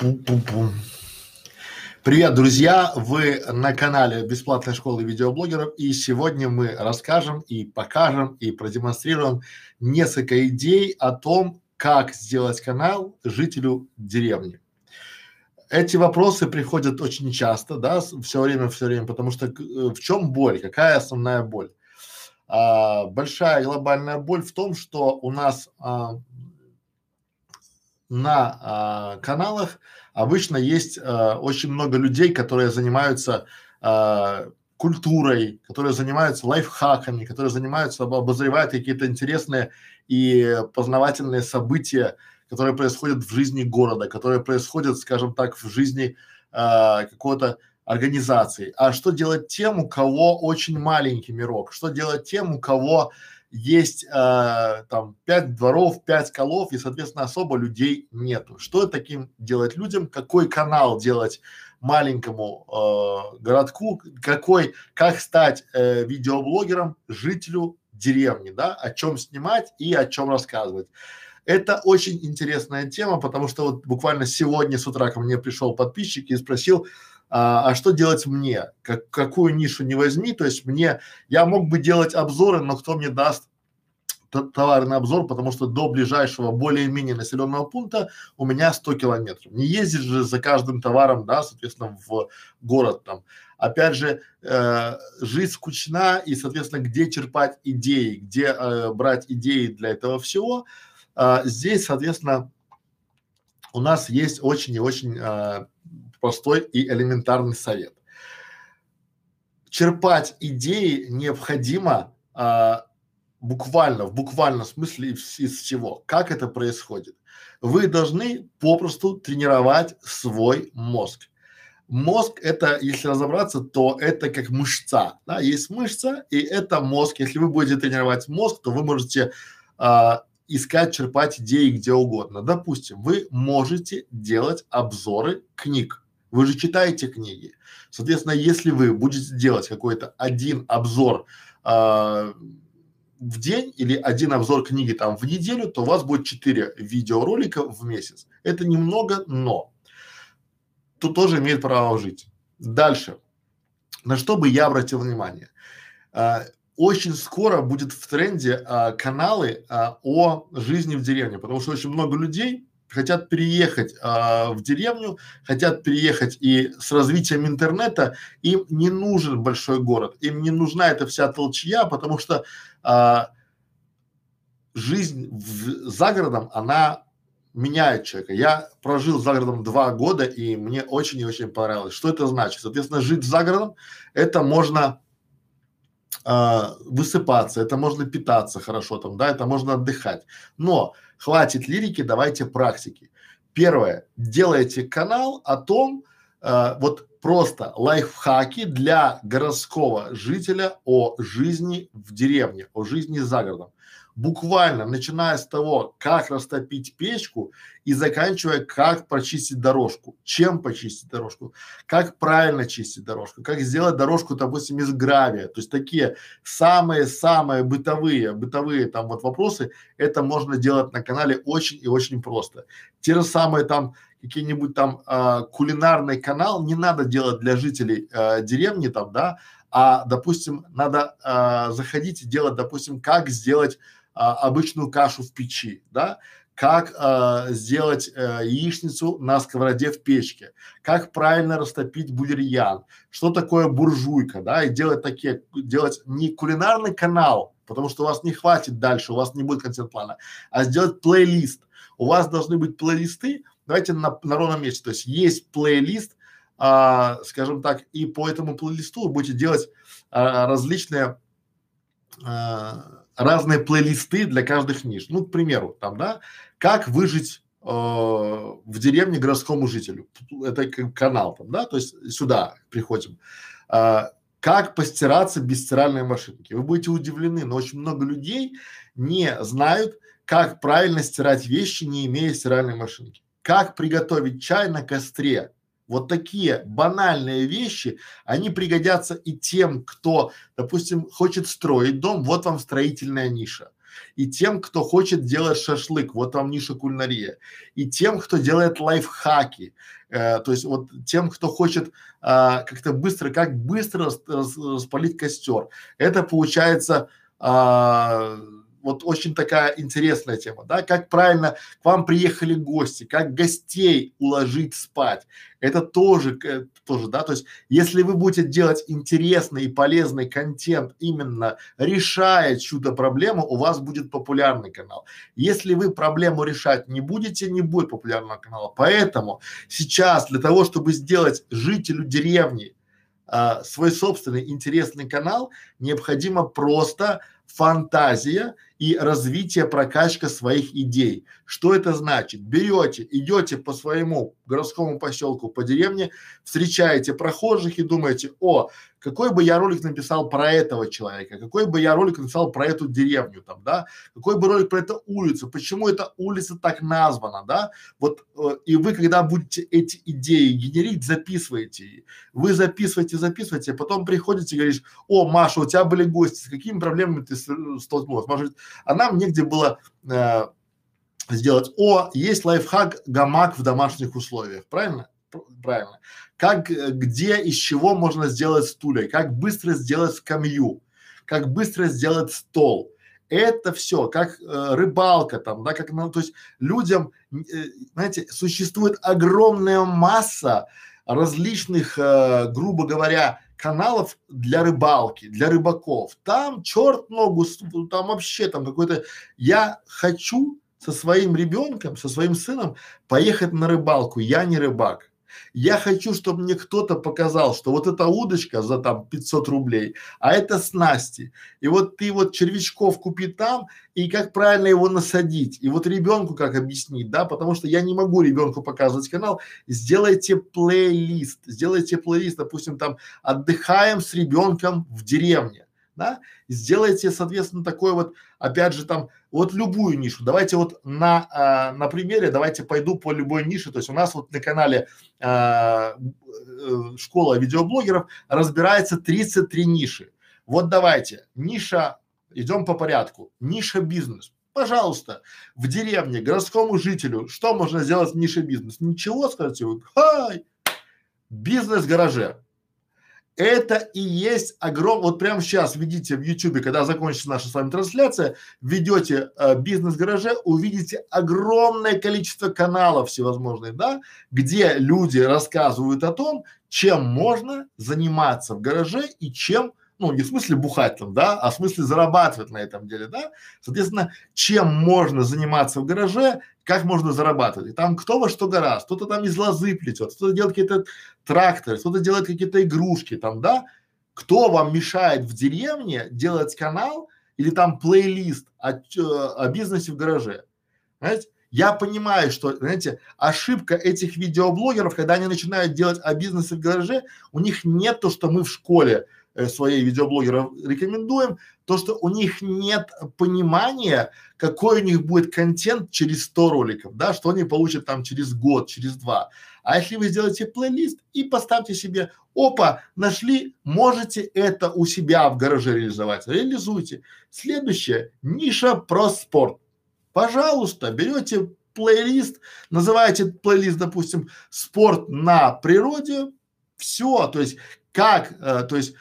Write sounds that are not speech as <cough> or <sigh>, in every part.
Пум-пум-пум. Привет, друзья! Вы на канале Бесплатной школы видеоблогеров и сегодня мы расскажем и покажем и продемонстрируем несколько идей о том, как сделать канал жителю деревни. Эти вопросы приходят очень часто, да, все время, все время, потому что э, в чем боль, какая основная боль? А, большая глобальная боль в том, что у нас а, на а, каналах обычно есть а, очень много людей, которые занимаются а, культурой, которые занимаются лайфхаками, которые занимаются, обозревают какие-то интересные и познавательные события, которые происходят в жизни города, которые происходят, скажем так, в жизни а, какого-то организации. А что делать тем, у кого очень маленький мирок? Что делать тем, у кого есть э, там пять дворов, пять колов и, соответственно, особо людей нету. Что таким делать людям? Какой канал делать маленькому э, городку? Какой, как стать э, видеоблогером жителю деревни, да? О чем снимать и о чем рассказывать. Это очень интересная тема, потому что вот буквально сегодня с утра ко мне пришел подписчик и спросил, а, а что делать мне, как, какую нишу не возьми, то есть мне, я мог бы делать обзоры, но кто мне даст товарный обзор, потому что до ближайшего более-менее населенного пункта у меня 100 километров. Не ездишь же за каждым товаром, да, соответственно, в город там. Опять же, э, жизнь скучна и, соответственно, где черпать идеи, где э, брать идеи для этого всего. Э, здесь, соответственно, у нас есть очень и очень э, простой и элементарный совет. Черпать идеи необходимо а, буквально, в буквальном смысле из, из чего. Как это происходит? Вы должны попросту тренировать свой мозг. Мозг это, если разобраться, то это как мышца, да, есть мышца и это мозг. Если вы будете тренировать мозг, то вы можете а, искать, черпать идеи где угодно. Допустим, вы можете делать обзоры книг. Вы же читаете книги. Соответственно, если вы будете делать какой-то один обзор а, в день или один обзор книги там в неделю, то у вас будет четыре видеоролика в месяц. Это немного, но тут тоже имеет право жить. Дальше. На что бы я обратил внимание? А, очень скоро будет в тренде а, каналы а, о жизни в деревне, потому что очень много людей хотят переехать а, в деревню, хотят переехать и с развитием интернета им не нужен большой город, им не нужна эта вся толчья, потому что а, жизнь в, за городом, она меняет человека. Я прожил за городом два года и мне очень и очень понравилось. Что это значит? Соответственно, жить за городом, это можно э, высыпаться, это можно питаться хорошо там, да, это можно отдыхать. Но хватит лирики, давайте практики. Первое, делайте канал о том, э, вот просто лайфхаки для городского жителя о жизни в деревне, о жизни за городом. Буквально начиная с того, как растопить печку и заканчивая, как прочистить дорожку, чем почистить дорожку, как правильно чистить дорожку, как сделать дорожку, допустим, из гравия. То есть такие самые-самые бытовые, бытовые там вот вопросы, это можно делать на канале очень и очень просто. Те же самые там какие-нибудь там э, кулинарный канал не надо делать для жителей э, деревни там, да, а, допустим, надо э, заходить и делать, допустим, как сделать а, обычную кашу в печи, да, как а, сделать а, яичницу на сковороде в печке, как правильно растопить бульерьян, что такое буржуйка, да, и делать такие, делать не кулинарный канал, потому что у вас не хватит дальше, у вас не будет контент-плана, а сделать плейлист. У вас должны быть плейлисты, давайте на, на ровном месте, то есть есть плейлист, а, скажем так, и по этому плейлисту вы будете делать а, различные а, разные плейлисты для каждых ниш. Ну, к примеру, там, да, как выжить э, в деревне городскому жителю. Это канал там, да, то есть сюда приходим. Э, как постираться без стиральной машинки. Вы будете удивлены, но очень много людей не знают, как правильно стирать вещи, не имея стиральной машинки. Как приготовить чай на костре, Вот такие банальные вещи, они пригодятся и тем, кто, допустим, хочет строить дом, вот вам строительная ниша. И тем, кто хочет делать шашлык, вот вам ниша кулинария. И тем, кто делает лайфхаки, э, то есть вот тем, кто хочет э, как-то быстро, как быстро рас, рас, распалить костер. Это получается э, вот очень такая интересная тема, да, как правильно к вам приехали гости, как гостей уложить спать. Это тоже, э, тоже, да, то есть если вы будете делать интересный и полезный контент, именно решая чью-то проблему, у вас будет популярный канал. Если вы проблему решать не будете, не будет популярного канала. Поэтому сейчас для того, чтобы сделать жителю деревни а, свой собственный интересный канал, необходимо просто фантазия и развитие, прокачка своих идей. Что это значит? Берете, идете по своему городскому поселку, по деревне, встречаете прохожих и думаете, о, какой бы я ролик написал про этого человека, какой бы я ролик написал про эту деревню там, да, какой бы ролик про эту улицу, почему эта улица так названа, да, вот э, и вы, когда будете эти идеи генерить, записываете, вы записываете, записываете, а потом приходите и говоришь, о, Маша, у тебя были гости, с какими проблемами ты столкнулась? Маша а нам негде было э, сделать, о, есть лайфхак гамак в домашних условиях, правильно? Правильно. Как, э, где, из чего можно сделать стулья, как быстро сделать скамью, как быстро сделать стол. Это все, как э, рыбалка там, да, как, ну, то есть людям, э, знаете, существует огромная масса различных, э, грубо говоря, каналов для рыбалки, для рыбаков. Там черт ногу, там вообще там какой-то. Я хочу со своим ребенком, со своим сыном поехать на рыбалку. Я не рыбак. Я хочу, чтобы мне кто-то показал, что вот эта удочка за там 500 рублей, а это снасти. И вот ты вот червячков купи там, и как правильно его насадить. И вот ребенку как объяснить, да, потому что я не могу ребенку показывать канал. Сделайте плейлист, сделайте плейлист, допустим, там отдыхаем с ребенком в деревне да, сделайте, соответственно, такой вот, опять же, там, вот любую нишу. Давайте вот на, а, на примере, давайте пойду по любой нише. То есть у нас вот на канале а, э, школа видеоблогеров разбирается 33 ниши. Вот давайте, ниша, идем по порядку, ниша бизнес. Пожалуйста, в деревне, городскому жителю, что можно сделать в нише бизнес? Ничего, скажите вы, хай, бизнес гараже это и есть огром, вот прямо сейчас видите в YouTube, когда закончится наша с вами трансляция, введете э, бизнес-гараже, увидите огромное количество каналов всевозможных, да, где люди рассказывают о том, чем можно заниматься в гараже и чем ну, не в смысле бухать там, да, а в смысле зарабатывать на этом деле, да. Соответственно, чем можно заниматься в гараже, как можно зарабатывать. И там кто во что гораздо, кто-то там из лозы плетет, кто-то делает какие-то тракторы, кто-то делает какие-то игрушки там, да. Кто вам мешает в деревне делать канал или там плейлист о, о бизнесе в гараже? Знаете, я понимаю, что, знаете, ошибка этих видеоблогеров, когда они начинают делать о бизнесе в гараже, у них нет то, что мы в школе э, своей видеоблогеров рекомендуем, то, что у них нет понимания, какой у них будет контент через 100 роликов, да, что они получат там через год, через два. А если вы сделаете плейлист и поставьте себе, опа, нашли, можете это у себя в гараже реализовать, реализуйте. Следующее, ниша про спорт. Пожалуйста, берете плейлист, называете плейлист, допустим, спорт на природе, все, то есть как, э, то есть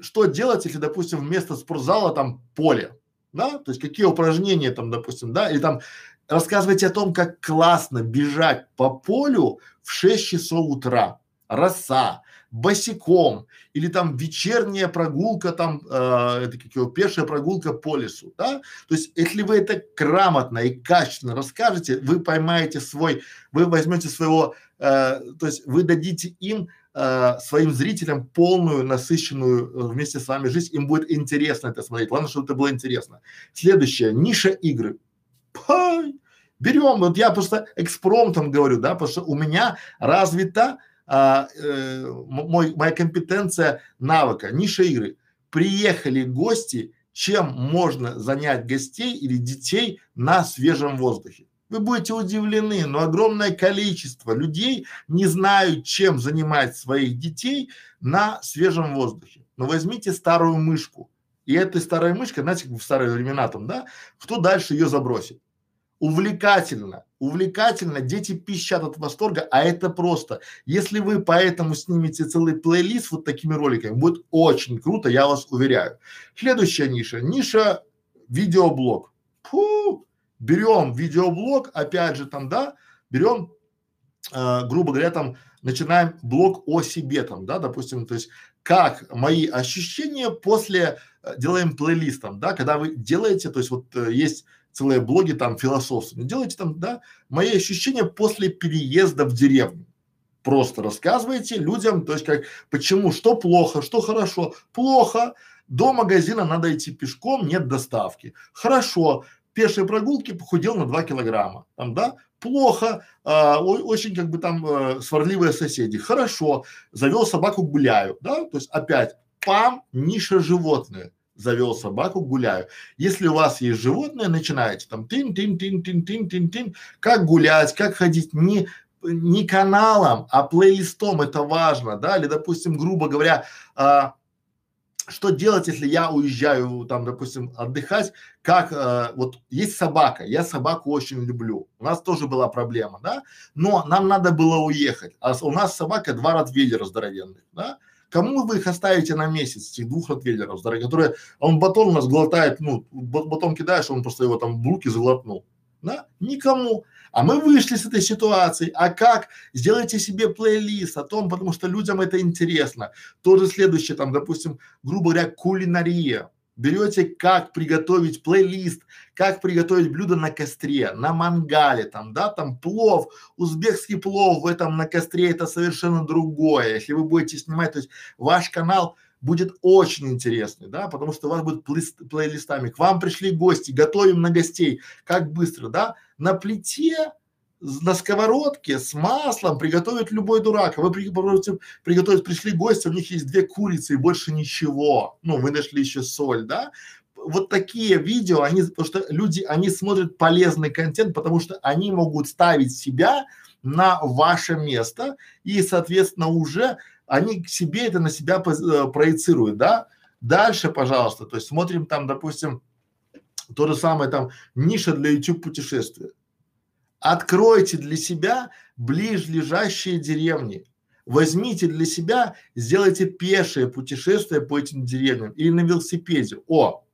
что делать, если, допустим, вместо спортзала там поле, да, то есть какие упражнения там, допустим, да, или там рассказывайте о том, как классно бежать по полю в 6 часов утра, роса, босиком, или там вечерняя прогулка там, э, это как его, пешая прогулка по лесу, да, то есть если вы это грамотно и качественно расскажете, вы поймаете свой, вы возьмете своего, э, то есть вы дадите им э, своим зрителям полную, насыщенную э, вместе с вами жизнь, им будет интересно это смотреть, главное, чтобы это было интересно. Следующее, ниша игры. Пай! Берем, вот я просто экспромтом говорю, да, потому что у меня развита а, э, мой, моя компетенция навыка, ниша игры. Приехали гости, чем можно занять гостей или детей на свежем воздухе. Вы будете удивлены, но огромное количество людей не знают, чем занимать своих детей на свежем воздухе. Но возьмите старую мышку, и этой старой мышкой, знаете, как в старые времена там, да, кто дальше ее забросит? увлекательно, увлекательно, дети пищат от восторга, а это просто. Если вы поэтому снимете целый плейлист вот такими роликами, будет очень круто, я вас уверяю. Следующая ниша, ниша видеоблог. Фу, берем видеоблог, опять же там, да, берем, э, грубо говоря, там начинаем блог о себе там, да, допустим, то есть как мои ощущения после, э, делаем плейлистом, да, когда вы делаете, то есть вот э, есть целые блоги там философственные. Делайте там, да, мои ощущения после переезда в деревню. Просто рассказывайте людям, то есть как, почему, что плохо, что хорошо. Плохо, до магазина надо идти пешком, нет доставки. Хорошо, пешие прогулки похудел на 2 килограмма. Там, да, плохо, а, очень как бы там а, сварливые соседи. Хорошо, завел собаку гуляю, да, то есть опять пам, ниша животные завел собаку, гуляю. Если у вас есть животное, начинаете там тин тин тин тин тин тин тин как гулять, как ходить, не не каналом, а плейлистом, это важно, да, или, допустим, грубо говоря, а, что делать, если я уезжаю там, допустим, отдыхать, как э, вот есть собака, я собаку очень люблю, у нас тоже была проблема, да, но нам надо было уехать, а у нас собака два ротвейлера здоровенных, да, Кому вы их оставите на месяц, этих двух ротвейлеров, дорогие, которые, он батон у нас глотает, ну, батон кидаешь, он просто его там в руки заглотнул, да? Никому. А мы вышли с этой ситуации. А как? Сделайте себе плейлист о том, потому что людям это интересно. Тоже следующее, там, допустим, грубо говоря, кулинария берете, как приготовить плейлист, как приготовить блюдо на костре, на мангале, там, да, там плов, узбекский плов в этом на костре это совершенно другое. Если вы будете снимать, то есть ваш канал будет очень интересный, да, потому что у вас будет плейлистами. К вам пришли гости, готовим на гостей, как быстро, да, на плите на сковородке с маслом приготовит любой дурак. Вы приготовите, приготовить, пришли гости, у них есть две курицы и больше ничего. Ну, вы нашли еще соль, да? Вот такие видео, они, потому что люди, они смотрят полезный контент, потому что они могут ставить себя на ваше место и, соответственно, уже они к себе это на себя э, проецируют, да? Дальше, пожалуйста, то есть смотрим там, допустим, то же самое там ниша для YouTube путешествия Откройте для себя ближлежащие деревни. Возьмите для себя, сделайте пешее путешествие по этим деревням или на велосипеде. О,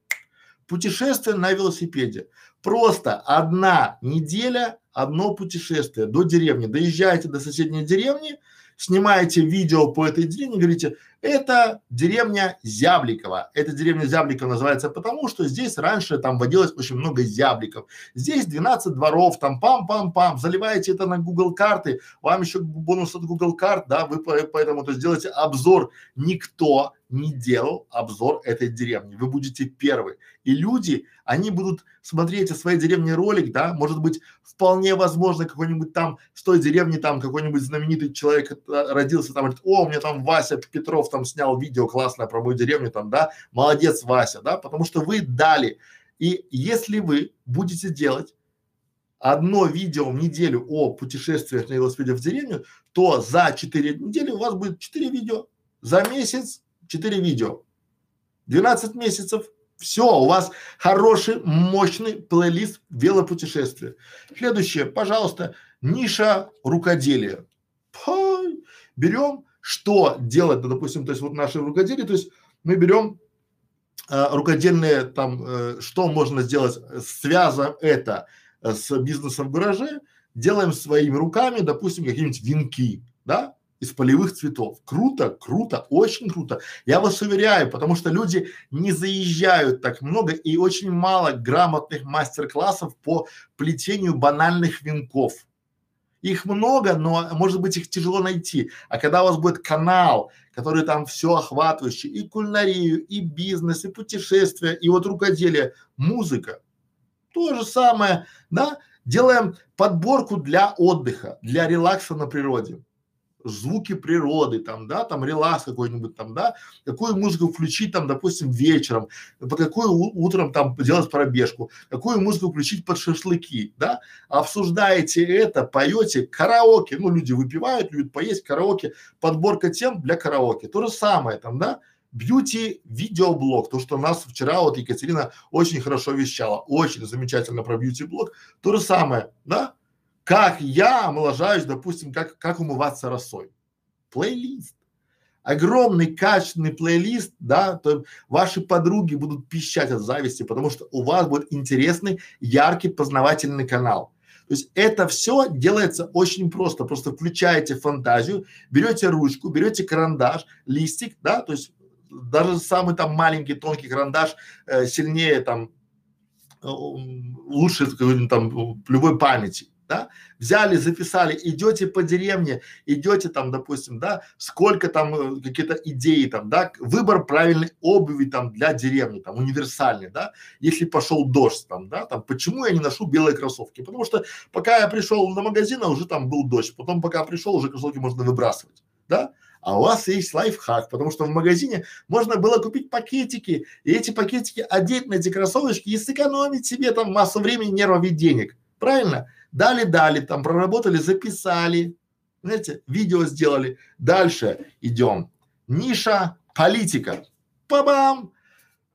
путешествие на велосипеде. Просто одна неделя, одно путешествие до деревни. Доезжаете до соседней деревни, снимаете видео по этой деревне, говорите, это деревня Зябликова. Эта деревня Зябликова называется потому, что здесь раньше там водилось очень много зябликов. Здесь 12 дворов, там пам-пам-пам, заливаете это на Google карты, вам еще бонус от Google карт, да, вы поэтому то сделайте обзор. Никто не делал обзор этой деревни. Вы будете первый. И люди, они будут смотреть о своей деревне ролик, да, может быть, вполне возможно, какой-нибудь там с той деревни там какой-нибудь знаменитый человек э, родился, там говорит, о, у меня там Вася Петров там снял видео классное про мою деревню, там, да, молодец, Вася, да, потому что вы дали. И если вы будете делать одно видео в неделю о путешествиях на велосипеде в деревню, то за четыре недели у вас будет четыре видео. За месяц четыре видео. 12 месяцев. Все, у вас хороший, мощный плейлист велопутешествия. Следующее, пожалуйста, ниша рукоделия. Берем что делать, ну, допустим, то есть вот наши рукоделие, то есть мы берем э, рукодельные там, э, что можно сделать, связываем это э, с бизнесом в гараже, делаем своими руками, допустим, какие-нибудь венки, да, из полевых цветов. Круто, круто, очень круто. Я вас уверяю, потому что люди не заезжают так много и очень мало грамотных мастер-классов по плетению банальных венков. Их много, но может быть их тяжело найти. А когда у вас будет канал, который там все охватывающий, и кулинарию, и бизнес, и путешествия, и вот рукоделие, музыка, то же самое, да, делаем подборку для отдыха, для релакса на природе. Звуки природы, там, да, там релакс какой-нибудь там, да, какую музыку включить там, допустим, вечером, под какую утром там делать пробежку, какую музыку включить под шашлыки, да, обсуждаете это, поете, караоке, ну, люди выпивают, любят поесть, караоке, подборка тем для караоке, то же самое там, да, бьюти видеоблог, то, что нас вчера вот Екатерина очень хорошо вещала, очень замечательно про бьюти блог, то же самое, да, как я омоложаюсь, допустим, как, как умываться росой. Плейлист. Огромный качественный плейлист, да, то ваши подруги будут пищать от зависти, потому что у вас будет интересный, яркий, познавательный канал. То есть это все делается очень просто. Просто включаете фантазию, берете ручку, берете карандаш, листик, да, то есть даже самый там маленький тонкий карандаш э, сильнее там э, лучше там любой памяти да, взяли, записали, идете по деревне, идете там, допустим, да, сколько там э, какие-то идеи там, да, выбор правильной обуви там для деревни, там, универсальный, да, если пошел дождь там, да, там, почему я не ношу белые кроссовки, потому что пока я пришел на магазин, а уже там был дождь, потом пока пришел, уже кроссовки можно выбрасывать, да, а у вас есть лайфхак, потому что в магазине можно было купить пакетики, и эти пакетики одеть на эти кроссовочки и сэкономить себе там массу времени, нервов и денег. Правильно? Дали, дали, там проработали, записали, знаете, видео сделали. Дальше идем. Ниша политика. Па-бам!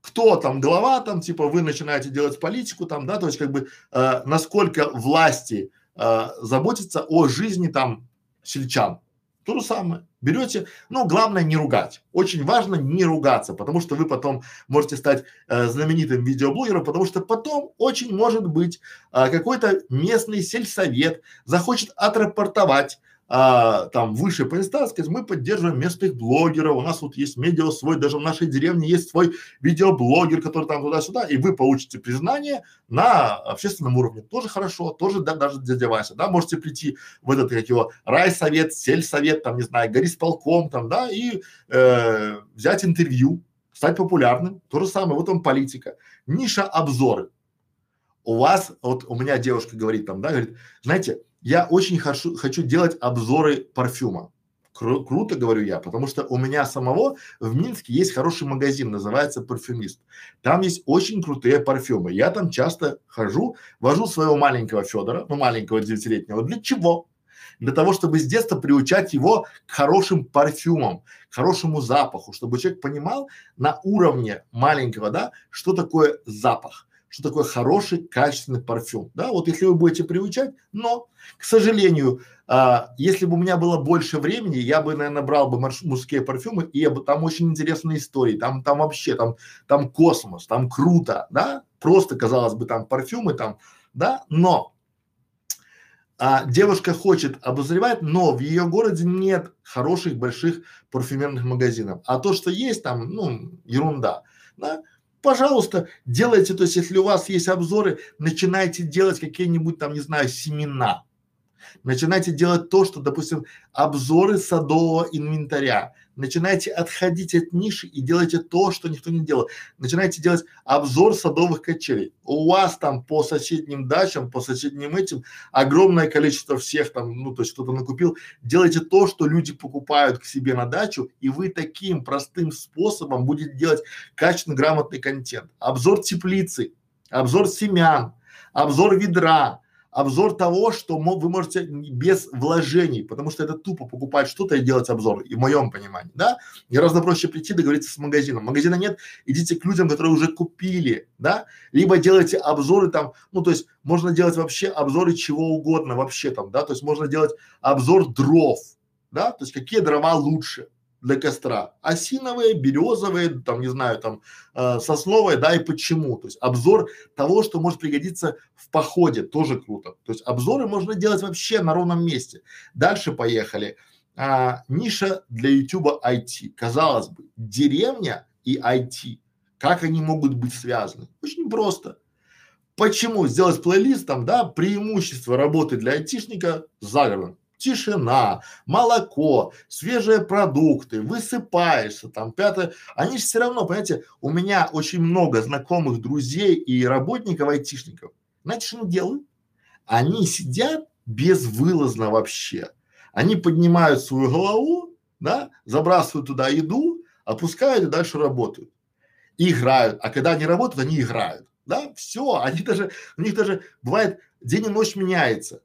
Кто там глава, там типа вы начинаете делать политику, там, да, то есть как бы э, насколько власти э, заботятся о жизни там сельчан. То же самое. Берете, ну, главное не ругать. Очень важно не ругаться, потому что вы потом можете стать э, знаменитым видеоблогером, потому что потом очень может быть э, какой-то местный сельсовет захочет отрапортовать а, там выше по инстанции, мы поддерживаем местных блогеров, у нас вот есть медиа свой, даже в нашей деревне есть свой видеоблогер, который там туда-сюда, и вы получите признание на общественном уровне. Тоже хорошо, тоже да, даже дядя Вася, да, можете прийти в этот, как его, райсовет, сельсовет, там, не знаю, горисполком, там, да, и э, взять интервью, стать популярным, то же самое, вот он политика. Ниша обзоры. У вас, вот у меня девушка говорит там, да, говорит, знаете, я очень хочу, хочу делать обзоры парфюма. Кру, круто, говорю я, потому что у меня самого в Минске есть хороший магазин, называется Парфюмист. Там есть очень крутые парфюмы. Я там часто хожу, вожу своего маленького Федора, ну маленького девятилетнего. Для чего? Для того, чтобы с детства приучать его к хорошим парфюмам, к хорошему запаху, чтобы человек понимал на уровне маленького, да, что такое запах что такое хороший, качественный парфюм. Да, вот если вы будете приучать, но, к сожалению, а, если бы у меня было больше времени, я бы, наверное, брал бы мужские парфюмы, и я бы, там очень интересные истории, там, там вообще, там, там космос, там круто, да, просто, казалось бы, там парфюмы, там, да, но а, девушка хочет обозревать, но в ее городе нет хороших больших парфюмерных магазинов, а то, что есть там, ну, ерунда, да, пожалуйста, делайте, то есть если у вас есть обзоры, начинайте делать какие-нибудь там, не знаю, семена. Начинайте делать то, что, допустим, обзоры садового инвентаря. Начинайте отходить от ниши и делайте то, что никто не делал. Начинайте делать обзор садовых качелей. У вас там по соседним дачам, по соседним этим огромное количество всех там, ну то есть кто-то накупил. Делайте то, что люди покупают к себе на дачу, и вы таким простым способом будете делать качественный, грамотный контент. Обзор теплицы, обзор семян, обзор ведра, обзор того, что вы можете без вложений, потому что это тупо покупать что-то и делать обзор, и в моем понимании, да? Гораздо проще прийти договориться с магазином. Магазина нет, идите к людям, которые уже купили, да? Либо делайте обзоры там, ну то есть можно делать вообще обзоры чего угодно вообще там, да? То есть можно делать обзор дров, да? То есть какие дрова лучше, для костра. Осиновые, березовые, там, не знаю, там, э, сосновые, да, и почему. То есть обзор того, что может пригодиться в походе, тоже круто. То есть обзоры можно делать вообще на ровном месте. Дальше поехали. А, ниша для YouTube IT. Казалось бы, деревня и IT. Как они могут быть связаны? Очень просто. Почему сделать плейлист там, да, преимущество работы для айтишника за городом тишина, молоко, свежие продукты, высыпаешься, там, пятое. Они же все равно, понимаете, у меня очень много знакомых друзей и работников айтишников. Знаете, что они делают? Они сидят безвылазно вообще. Они поднимают свою голову, да, забрасывают туда еду, опускают и дальше работают. И играют. А когда они работают, они играют. Да, все, они даже, у них даже бывает день и ночь меняется.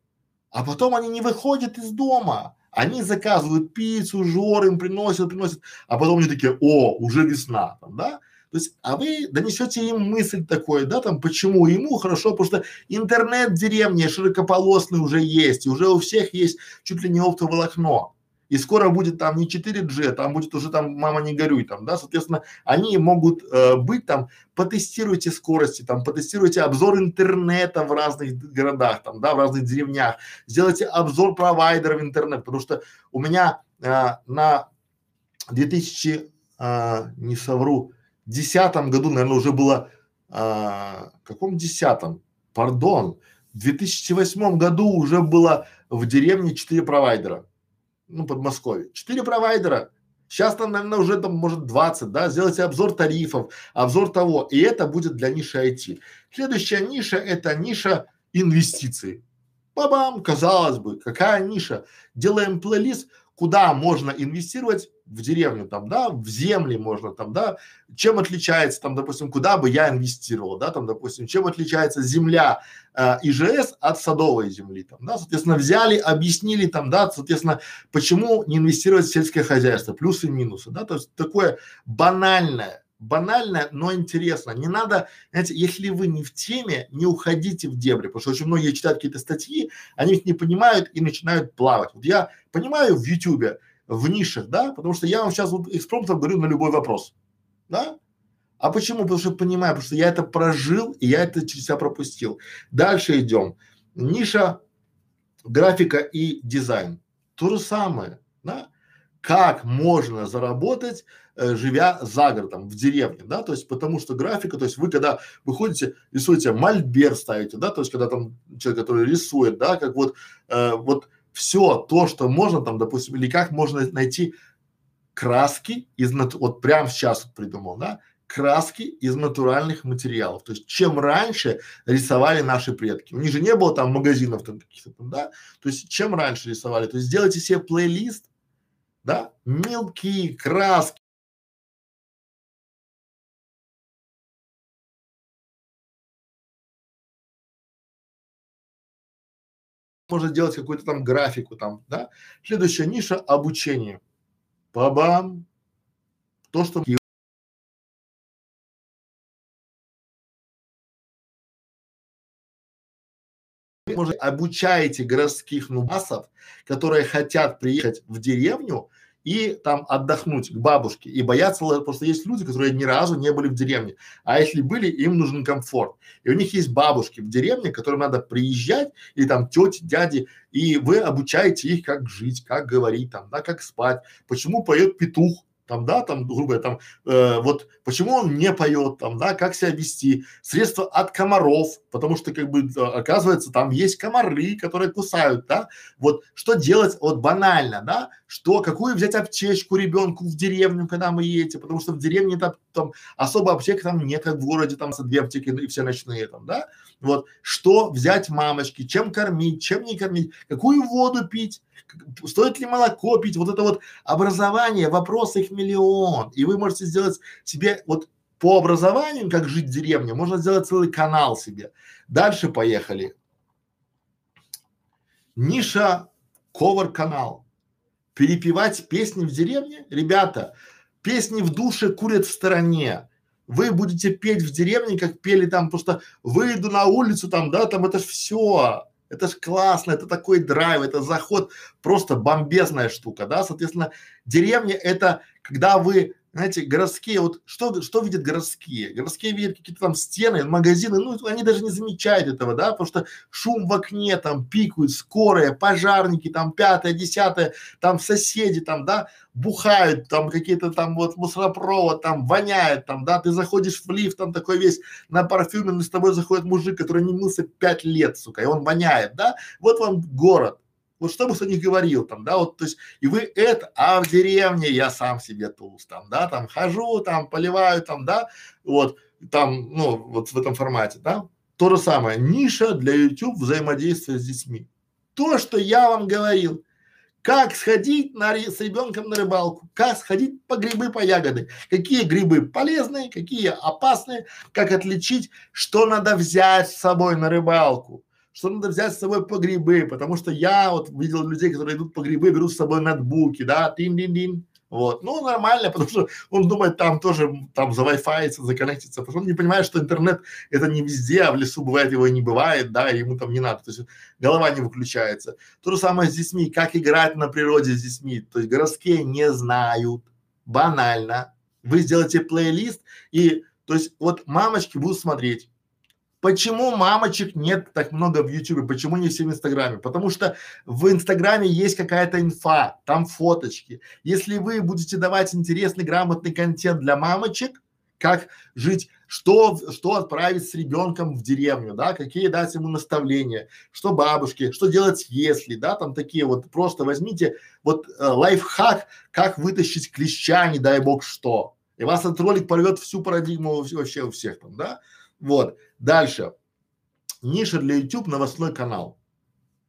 А потом они не выходят из дома. Они заказывают пиццу, жор им приносят, приносят, а потом они такие, о, уже весна, там, да? То есть, а вы донесете им мысль такой, да, там, почему ему хорошо, потому что интернет в деревне широкополосный уже есть, уже у всех есть чуть ли не оптоволокно и скоро будет там не 4G, там будет уже там мама не горюй там, да, соответственно, они могут э, быть там, потестируйте скорости, там, потестируйте обзор интернета в разных городах, там, да, в разных деревнях, сделайте обзор провайдеров интернета, потому что у меня э, на 2000, э, не совру, десятом году, наверное, уже было, э, каком десятом, пардон, в 2008 году уже было в деревне четыре провайдера ну, Подмосковье. Четыре провайдера. Сейчас там, наверное, уже там может 20, да, сделайте обзор тарифов, обзор того, и это будет для ниши IT. Следующая ниша – это ниша инвестиций. Бабам, казалось бы, какая ниша? Делаем плейлист, куда можно инвестировать? В деревню там, да, в земли можно там, да, чем отличается там, допустим, куда бы я инвестировал, да, там, допустим, чем отличается земля э, ИЖС от садовой земли там, да, соответственно, взяли, объяснили там, да, соответственно, почему не инвестировать в сельское хозяйство, плюсы и минусы, да, то есть такое банальное, банальное, но интересно. Не надо, знаете, если вы не в теме, не уходите в дебри, потому что очень многие читают какие-то статьи, они их не понимают и начинают плавать. Вот я понимаю в Ютубе, в нишах, да, потому что я вам сейчас вот экспромтом говорю на любой вопрос, да. А почему? Потому что понимаю, потому что я это прожил и я это через себя пропустил. Дальше идем. Ниша графика и дизайн. То же самое, да. Как можно заработать, э, живя за городом, в деревне, да, то есть потому что графика, то есть вы когда выходите, рисуете мольбер ставите, да, то есть когда там человек, который рисует, да, как вот, э, вот все то, что можно там, допустим, или как можно найти краски из, вот прямо сейчас вот придумал, да, краски из натуральных материалов. То есть чем раньше рисовали наши предки. У них же не было там магазинов там каких-то да. То есть чем раньше рисовали. То есть сделайте себе плейлист, да, мелкие краски, можно делать какую-то там графику там, да. Следующая ниша – обучение. Бабам. То, что может, обучаете городских нубасов, которые хотят приехать в деревню и там отдохнуть к бабушке. И боятся, просто есть люди, которые ни разу не были в деревне, а если были, им нужен комфорт. И у них есть бабушки в деревне, которым надо приезжать, или там тети, дяди, и вы обучаете их, как жить, как говорить там, да, как спать, почему поет петух, там, да, там, грубо там, э, вот почему он не поет, там, да, как себя вести, средства от комаров, потому что, как бы, оказывается, там есть комары, которые кусают, да, вот, что делать, вот, банально, да, что, какую взять аптечку ребенку в деревню, когда мы едете, потому что в деревне там, там особо аптек там нет, как в городе, там, две аптеки и все ночные, там, да, вот, что взять мамочки, чем кормить, чем не кормить, какую воду пить, стоит ли молоко пить, вот это вот образование, вопросы их миллион. И вы можете сделать себе вот по образованию, как жить в деревне, можно сделать целый канал себе. Дальше поехали. Ниша ковар канал. Перепевать песни в деревне? Ребята, песни в душе курят в стороне. Вы будете петь в деревне, как пели там, просто выйду на улицу там, да, там это все. Это ж классно, это такой драйв, это заход, просто бомбезная штука, да, соответственно, деревня это когда вы знаете, городские, вот что, что видят городские? Городские видят какие-то там стены, магазины, ну, они даже не замечают этого, да, потому что шум в окне, там, пикают, скорые, пожарники, там, пятое, десятое, там, соседи, там, да, бухают, там, какие-то там вот мусоропровод, там, воняет, там, да, ты заходишь в лифт, там, такой весь на парфюме, но с тобой заходит мужик, который не мылся пять лет, сука, и он воняет, да, вот вам город, вот что бы кто ни говорил там, да, вот, то есть, и вы это, а в деревне я сам себе туз там, да, там хожу, там поливаю, там, да, вот, там, ну, вот в этом формате, да. То же самое, ниша для YouTube взаимодействия с детьми. То, что я вам говорил, Как сходить на, с ребенком на рыбалку? Как сходить по грибы, по ягоды? Какие грибы полезные, какие опасные? Как отличить, что надо взять с собой на рыбалку? Что надо взять с собой по грибы? Потому что я вот видел людей, которые идут по грибы, берут с собой ноутбуки, да, тин-дин-дин. Вот. Ну, нормально, <laughs> потому что он думает, там тоже, там за Wi-Fi законнектится, потому что он не понимает, что интернет это не везде, а в лесу бывает его и не бывает, да, и ему там не надо, то есть голова не выключается. То же самое с детьми, как играть на природе с детьми, то есть городские не знают, банально. Вы сделаете плейлист и, то есть вот мамочки будут смотреть, Почему мамочек нет так много в Ютубе? Почему не все в Инстаграме? Потому что в Инстаграме есть какая-то инфа, там фоточки. Если вы будете давать интересный, грамотный контент для мамочек, как жить, что, что отправить с ребенком в деревню, да, какие дать ему наставления, что бабушке, что делать если, да, там такие вот просто возьмите вот э, лайфхак, как вытащить клеща, не дай бог что. И вас этот ролик порвет всю парадигму вообще у всех там, да. Вот. Дальше. Ниша для YouTube, новостной канал.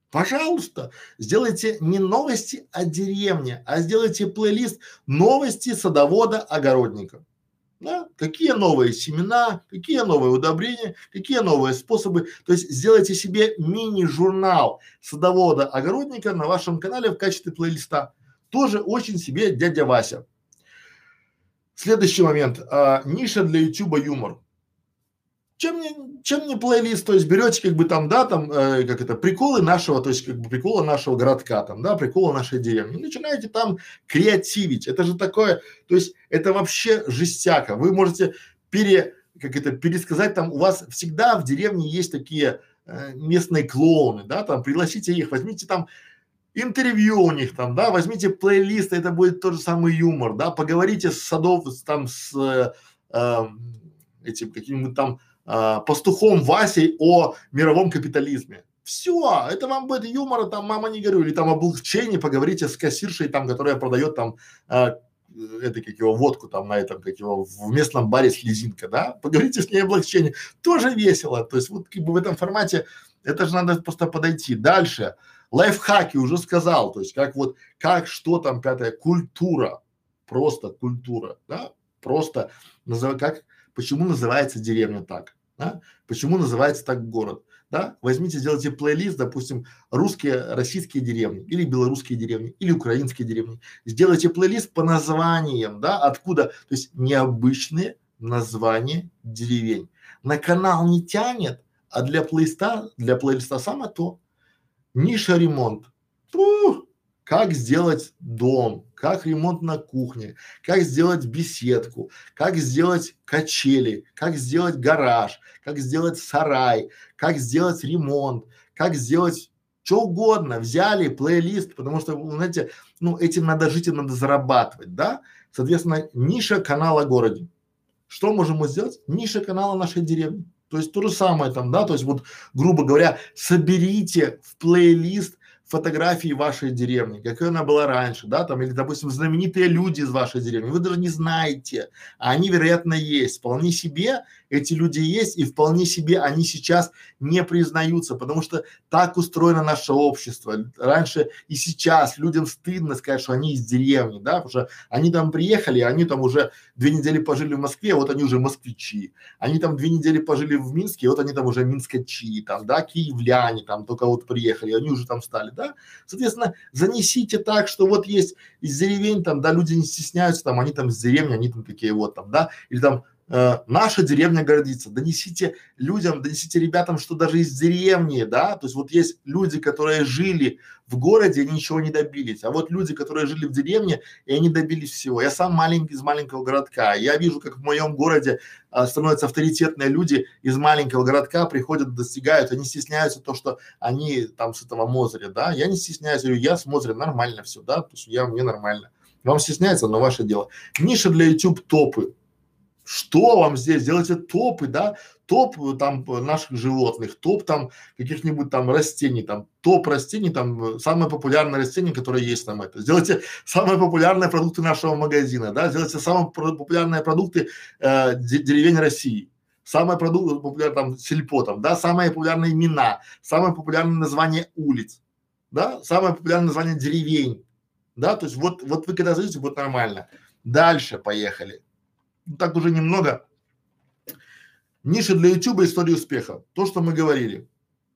Пожалуйста, сделайте не новости о деревне, а сделайте плейлист новости садовода-огородника. Да? Какие новые семена, какие новые удобрения, какие новые способы. То есть сделайте себе мини-журнал садовода-огородника на вашем канале в качестве плейлиста. Тоже очень себе дядя Вася. Следующий момент. А, ниша для YouTube юмор чем не, чем не плейлист, то есть берете как бы там, да, там, э, как это, приколы нашего, то есть как бы приколы нашего городка там, да, приколы нашей деревни, начинаете там креативить, это же такое, то есть это вообще жестяка, вы можете пере, как это, пересказать там, у вас всегда в деревне есть такие э, местные клоуны, да, там, пригласите их, возьмите там интервью у них там, да, возьмите плейлист, это будет тот же самый юмор, да, поговорите с садов, там, с э, э, этим каким-нибудь там э, пастухом Васей о мировом капитализме. Все, это вам будет юмора, там мама не говорю, или там облегчение, поговорите с кассиршей там, которая продает там э, это как его водку там на этом, как его в местном баре слезинка, да, поговорите с ней облегчение, тоже весело, то есть вот как бы в этом формате это же надо просто подойти. Дальше, лайфхаки уже сказал, то есть как вот, как, что там, пятое, культура, просто культура, да, просто называй, как Почему называется деревня так? Да? Почему называется так город? Да? Возьмите, сделайте плейлист, допустим, русские, российские деревни, или белорусские деревни, или украинские деревни. Сделайте плейлист по названиям, да, откуда, то есть необычные названия деревень. На канал не тянет, а для плейлиста, для плейлиста самое то. Ниша ремонт. Пух, как сделать дом, как ремонт на кухне, как сделать беседку, как сделать качели, как сделать гараж, как сделать сарай, как сделать ремонт, как сделать что угодно. Взяли плейлист, потому что, знаете, ну этим надо жить и надо зарабатывать, да? Соответственно, ниша канала городе. Что можем мы сделать? Ниша канала нашей деревни. То есть то же самое там, да, то есть вот, грубо говоря, соберите в плейлист фотографии вашей деревни, какой она была раньше, да, там, или, допустим, знаменитые люди из вашей деревни, вы даже не знаете, а они, вероятно, есть. Вполне себе эти люди есть, и вполне себе они сейчас не признаются, потому что так устроено наше общество. Раньше и сейчас людям стыдно сказать, что они из деревни, да, потому что они там приехали, они там уже две недели пожили в Москве, вот они уже москвичи. Они там две недели пожили в Минске, вот они там уже минскачи, там, да, киевляне там только вот приехали, они уже там стали, да. Соответственно, занесите так, что вот есть из деревень там, да, люди не стесняются, там, они там с деревни, они там такие вот там, да, или там э, наша деревня гордится. Донесите людям, донесите ребятам, что даже из деревни, да, то есть вот есть люди, которые жили в городе, они ничего не добились, а вот люди, которые жили в деревне, и они добились всего. Я сам маленький из маленького городка, я вижу, как в моем городе а, становятся авторитетные люди из маленького городка, приходят, достигают, они стесняются то, что они там с этого Мозыря, да, я не стесняюсь, говорю, я с Мозыря нормально все, да, то есть я мне нормально. Вам стесняется, но ваше дело. Ниша для YouTube топы. Что вам здесь? Делайте топы, да? Топ э, там наших животных, топ там каких-нибудь там растений, там топ растений, там самые популярные растения, которые есть там это. Сделайте самые популярные продукты нашего магазина, да? Сделайте самые популярные продукты э, деревень России самые продукты популярные там сельпо там, да, самые популярные имена, самые популярные названия улиц. да, самое популярное название деревень, да, то есть вот, вот вы когда зайдете, будет нормально. Дальше поехали. Ну, так уже немного. Ниша для YouTube истории успеха. То, что мы говорили.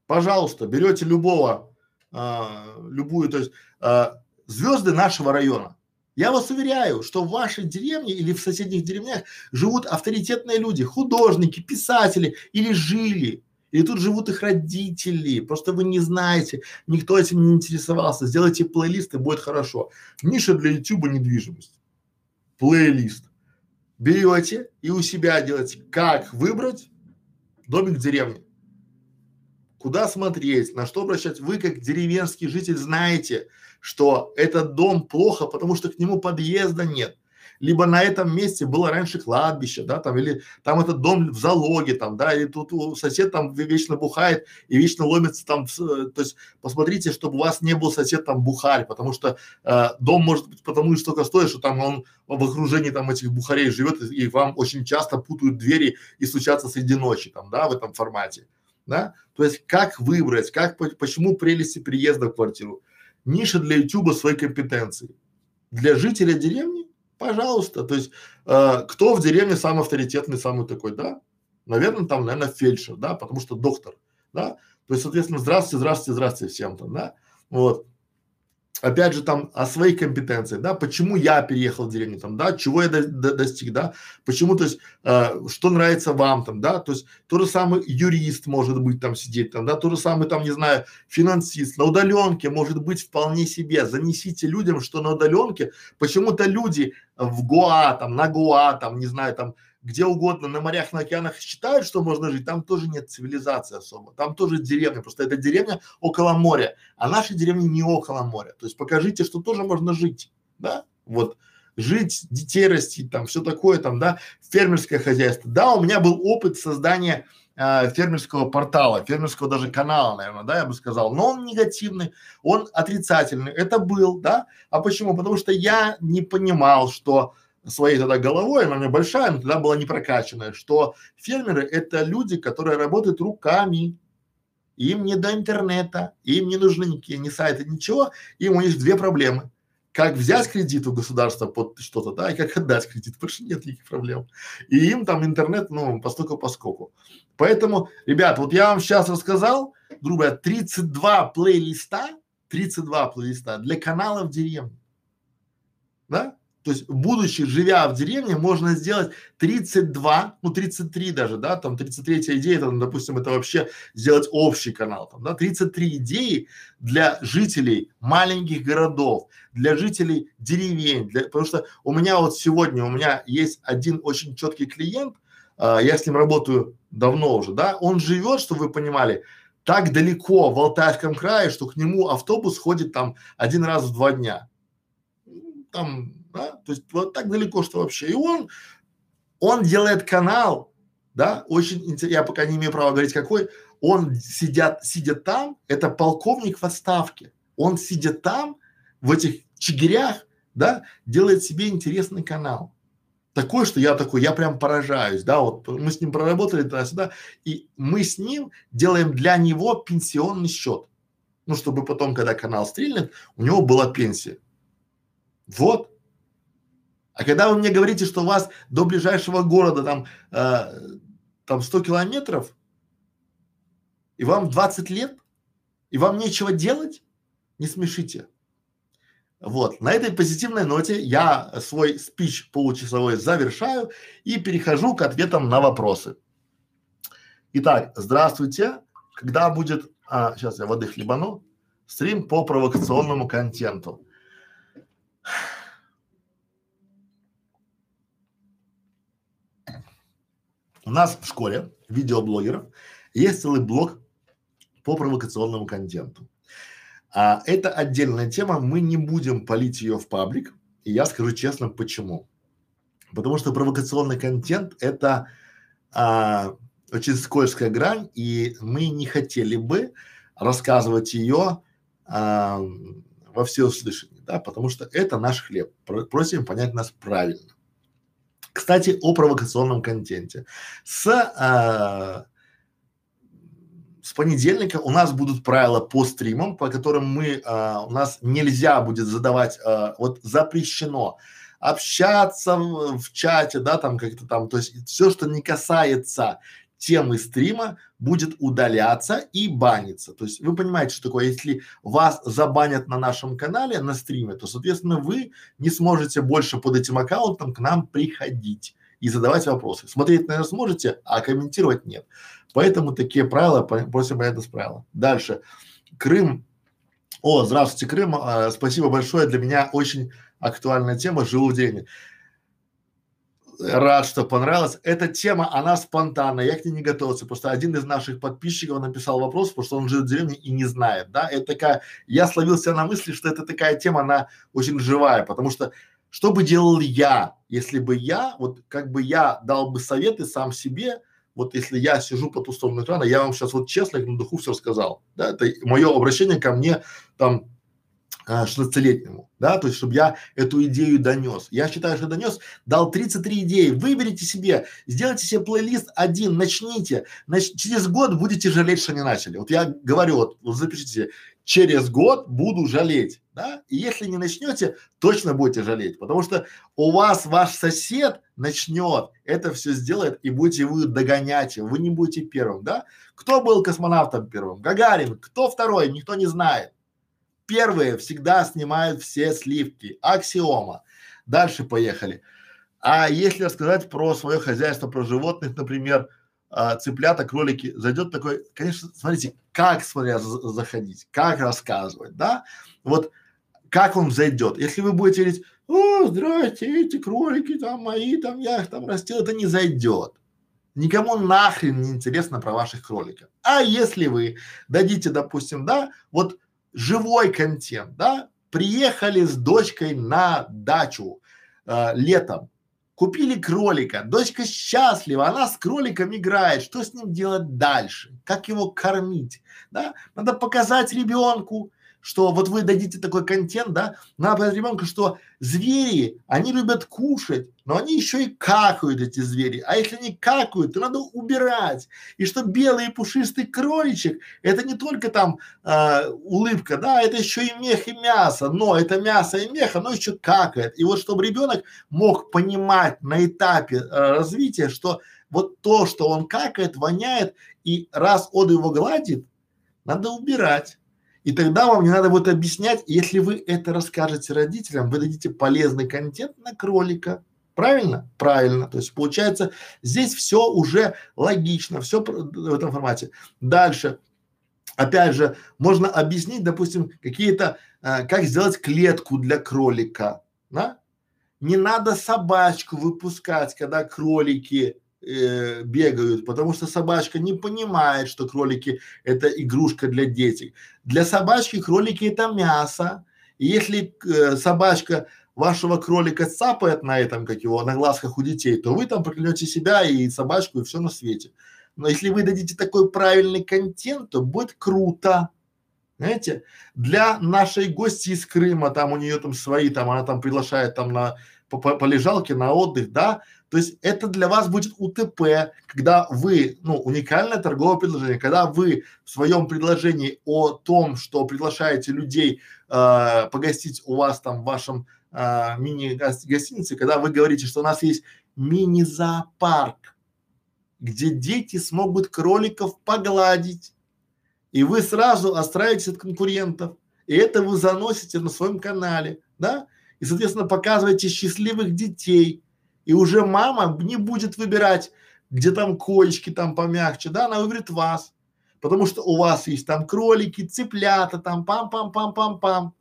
Пожалуйста, берете любого, а, любую, то есть а, звезды нашего района. Я вас уверяю, что в вашей деревне или в соседних деревнях живут авторитетные люди, художники, писатели или жили. Или тут живут их родители, просто вы не знаете, никто этим не интересовался. Сделайте плейлист и будет хорошо. Ниша для YouTube недвижимость. Плейлист. Берете и у себя делаете, как выбрать домик в деревне. Куда смотреть, на что обращать. Вы как деревенский житель знаете, что этот дом плохо, потому что к нему подъезда нет либо на этом месте было раньше кладбище, да, там, или там этот дом в залоге, там, да, и тут сосед там вечно бухает и вечно ломится там, то есть посмотрите, чтобы у вас не был сосед там бухарь, потому что э, дом может быть потому и столько стоит, что там он в окружении там этих бухарей живет, и, и вам очень часто путают двери и стучатся среди ночи, там, да, в этом формате, да, то есть как выбрать, как, почему прелести приезда в квартиру, ниша для YouTube своей компетенции. Для жителя деревни Пожалуйста. То есть, э, кто в деревне самый авторитетный, самый такой, да? Наверное, там, наверное, фельдшер, да, потому что доктор, да? То есть, соответственно, здравствуйте, здравствуйте, здравствуйте всем там, да? Вот опять же там о своей компетенции, да, почему я переехал в деревню, там, да, чего я до, до, достиг, да, почему, то есть, э, что нравится вам там, да, то есть, то же самый юрист может быть там сидеть там, да, то же самый там, не знаю, финансист на удаленке может быть вполне себе, занесите людям, что на удаленке. Почему-то люди в Гоа, там, на Гоа, там, не знаю, там, где угодно, на морях, на океанах считают, что можно жить, там тоже нет цивилизации особо, там тоже деревня, просто это деревня около моря, а наши деревни не около моря, то есть покажите, что тоже можно жить, да, вот, жить, детей растить, там, все такое, там, да, фермерское хозяйство, да, у меня был опыт создания э, фермерского портала, фермерского даже канала, наверное, да, я бы сказал, но он негативный, он отрицательный, это был, да, а почему? Потому что я не понимал, что своей тогда головой, она у меня большая, но тогда была не прокачанная, что фермеры это люди, которые работают руками, им не до интернета, им не нужны никакие ни сайты, ничего, им у них две проблемы. Как взять кредит у государства под что-то, да, и как отдать кредит, больше нет никаких проблем. И им там интернет, ну, постольку поскольку. Поэтому, ребят, вот я вам сейчас рассказал, грубо говоря, 32 плейлиста, 32 плейлиста для каналов деревни. Да? То есть, будучи, живя в деревне, можно сделать 32, ну 33 даже, да, там 33 идея, там, допустим, это вообще сделать общий канал, там, да, 33 идеи для жителей маленьких городов, для жителей деревень, для, потому что у меня вот сегодня, у меня есть один очень четкий клиент, а, я с ним работаю давно уже, да, он живет, чтобы вы понимали, так далеко в Алтайском крае, что к нему автобус ходит там один раз в два дня. Там да, то есть вот так далеко, что вообще. И он, он делает канал, да, очень интересно, я пока не имею права говорить какой, он сидят, сидя там, это полковник в отставке, он сидя там, в этих чигирях, да, делает себе интересный канал. Такой, что я такой, я прям поражаюсь, да, вот мы с ним проработали туда-сюда, и мы с ним делаем для него пенсионный счет. Ну, чтобы потом, когда канал стрельнет, у него была пенсия. Вот, а когда вы мне говорите, что у вас до ближайшего города там, э, там 100 километров, и вам 20 лет, и вам нечего делать, не смешите. Вот, на этой позитивной ноте я свой спич получасовой завершаю и перехожу к ответам на вопросы. Итак, здравствуйте. Когда будет, а, сейчас я воды хлебану, стрим по провокационному контенту. У нас в школе видеоблогеров есть целый блок по провокационному контенту. А это отдельная тема, мы не будем полить ее в паблик, и я скажу честно, почему. Потому что провокационный контент – это а, очень скользкая грань, и мы не хотели бы рассказывать ее а, во всеуслышание, да, потому что это наш хлеб. Просим понять нас правильно. Кстати, о провокационном контенте. С, а, с понедельника у нас будут правила по стримам, по которым мы, а, у нас нельзя будет задавать, а, вот запрещено общаться в, в чате, да, там как-то там, то есть все, что не касается темы стрима, будет удаляться и баниться. То есть вы понимаете, что такое, если вас забанят на нашем канале, на стриме, то, соответственно, вы не сможете больше под этим аккаунтом к нам приходить и задавать вопросы. Смотреть, наверное, сможете, а комментировать нет. Поэтому такие правила, просим понятно с правила. Дальше. Крым. О, здравствуйте, Крым. А, спасибо большое. Для меня очень актуальная тема. Живу в деревне. Рад, что понравилось. Эта тема, она спонтанная, я к ней не готовился. Просто один из наших подписчиков написал вопрос, потому что он живет в деревне и не знает, да. Это такая, я словил себя на мысли, что это такая тема, она очень живая, потому что что бы делал я, если бы я, вот как бы я дал бы советы сам себе, вот если я сижу по ту сторону экрана, я вам сейчас вот честно, на духу все рассказал, да, это мое обращение ко мне там 16-летнему, да, то есть, чтобы я эту идею донес. Я считаю, что донес, дал 33 идеи, выберите себе, сделайте себе плейлист один, начните, нач через год будете жалеть, что не начали. Вот я говорю, вот, вот запишите, через год буду жалеть, да, и если не начнете, точно будете жалеть, потому что у вас ваш сосед начнет, это все сделает, и будете вы догонять его, вы не будете первым, да. Кто был космонавтом первым? Гагарин. Кто второй? Никто не знает. Первые всегда снимают все сливки. Аксиома. Дальше поехали. А если рассказать про свое хозяйство, про животных, например, а, цыплята, кролики, зайдет такой, конечно, смотрите, как смотря заходить, как рассказывать, да, вот как он зайдет. Если вы будете говорить, о, здрасте, эти кролики там мои, там я их там растил, это не зайдет. Никому нахрен не интересно про ваших кроликов. А если вы дадите, допустим, да, вот живой контент, да, приехали с дочкой на дачу э, летом, купили кролика, дочка счастлива, она с кроликом играет, что с ним делать дальше, как его кормить, да, надо показать ребенку, что вот вы дадите такой контент, да, надо показать ребенку, что звери, они любят кушать, но они еще и какают эти звери, а если они какают, то надо убирать, и что белый пушистый кроличек, это не только там э, улыбка, да, это еще и мех и мясо, но это мясо и мех, оно еще какает, и вот чтобы ребенок мог понимать на этапе э, развития, что вот то, что он какает, воняет, и раз он его гладит, надо убирать. И тогда вам не надо будет объяснять, если вы это расскажете родителям, вы дадите полезный контент на кролика. Правильно? Правильно. То есть получается здесь все уже логично, все в этом формате. Дальше. Опять же, можно объяснить, допустим, какие-то, э, как сделать клетку для кролика, да? Не надо собачку выпускать, когда кролики э, бегают, потому что собачка не понимает, что кролики это игрушка для детей. Для собачки кролики это мясо. И если э, собачка вашего кролика цапает на этом, как его, на глазках у детей, то вы там проклянете себя и собачку и все на свете. Но если вы дадите такой правильный контент, то будет круто. Знаете, для нашей гости из Крыма, там у нее там свои, там она там приглашает там на по, по, полежалке, на отдых, да, то есть это для вас будет УТП, когда вы, ну, уникальное торговое предложение, когда вы в своем предложении о том, что приглашаете людей э, погостить у вас там в вашем э, мини-гостинице, когда вы говорите, что у нас есть мини-зоопарк, где дети смогут кроликов погладить, и вы сразу отстраиваетесь от конкурентов, и это вы заносите на своем канале, да, и, соответственно, показываете счастливых детей, и уже мама не будет выбирать, где там коечки там помягче, да, она выберет вас, потому что у вас есть там кролики, цыплята, там пам-пам-пам-пам-пам.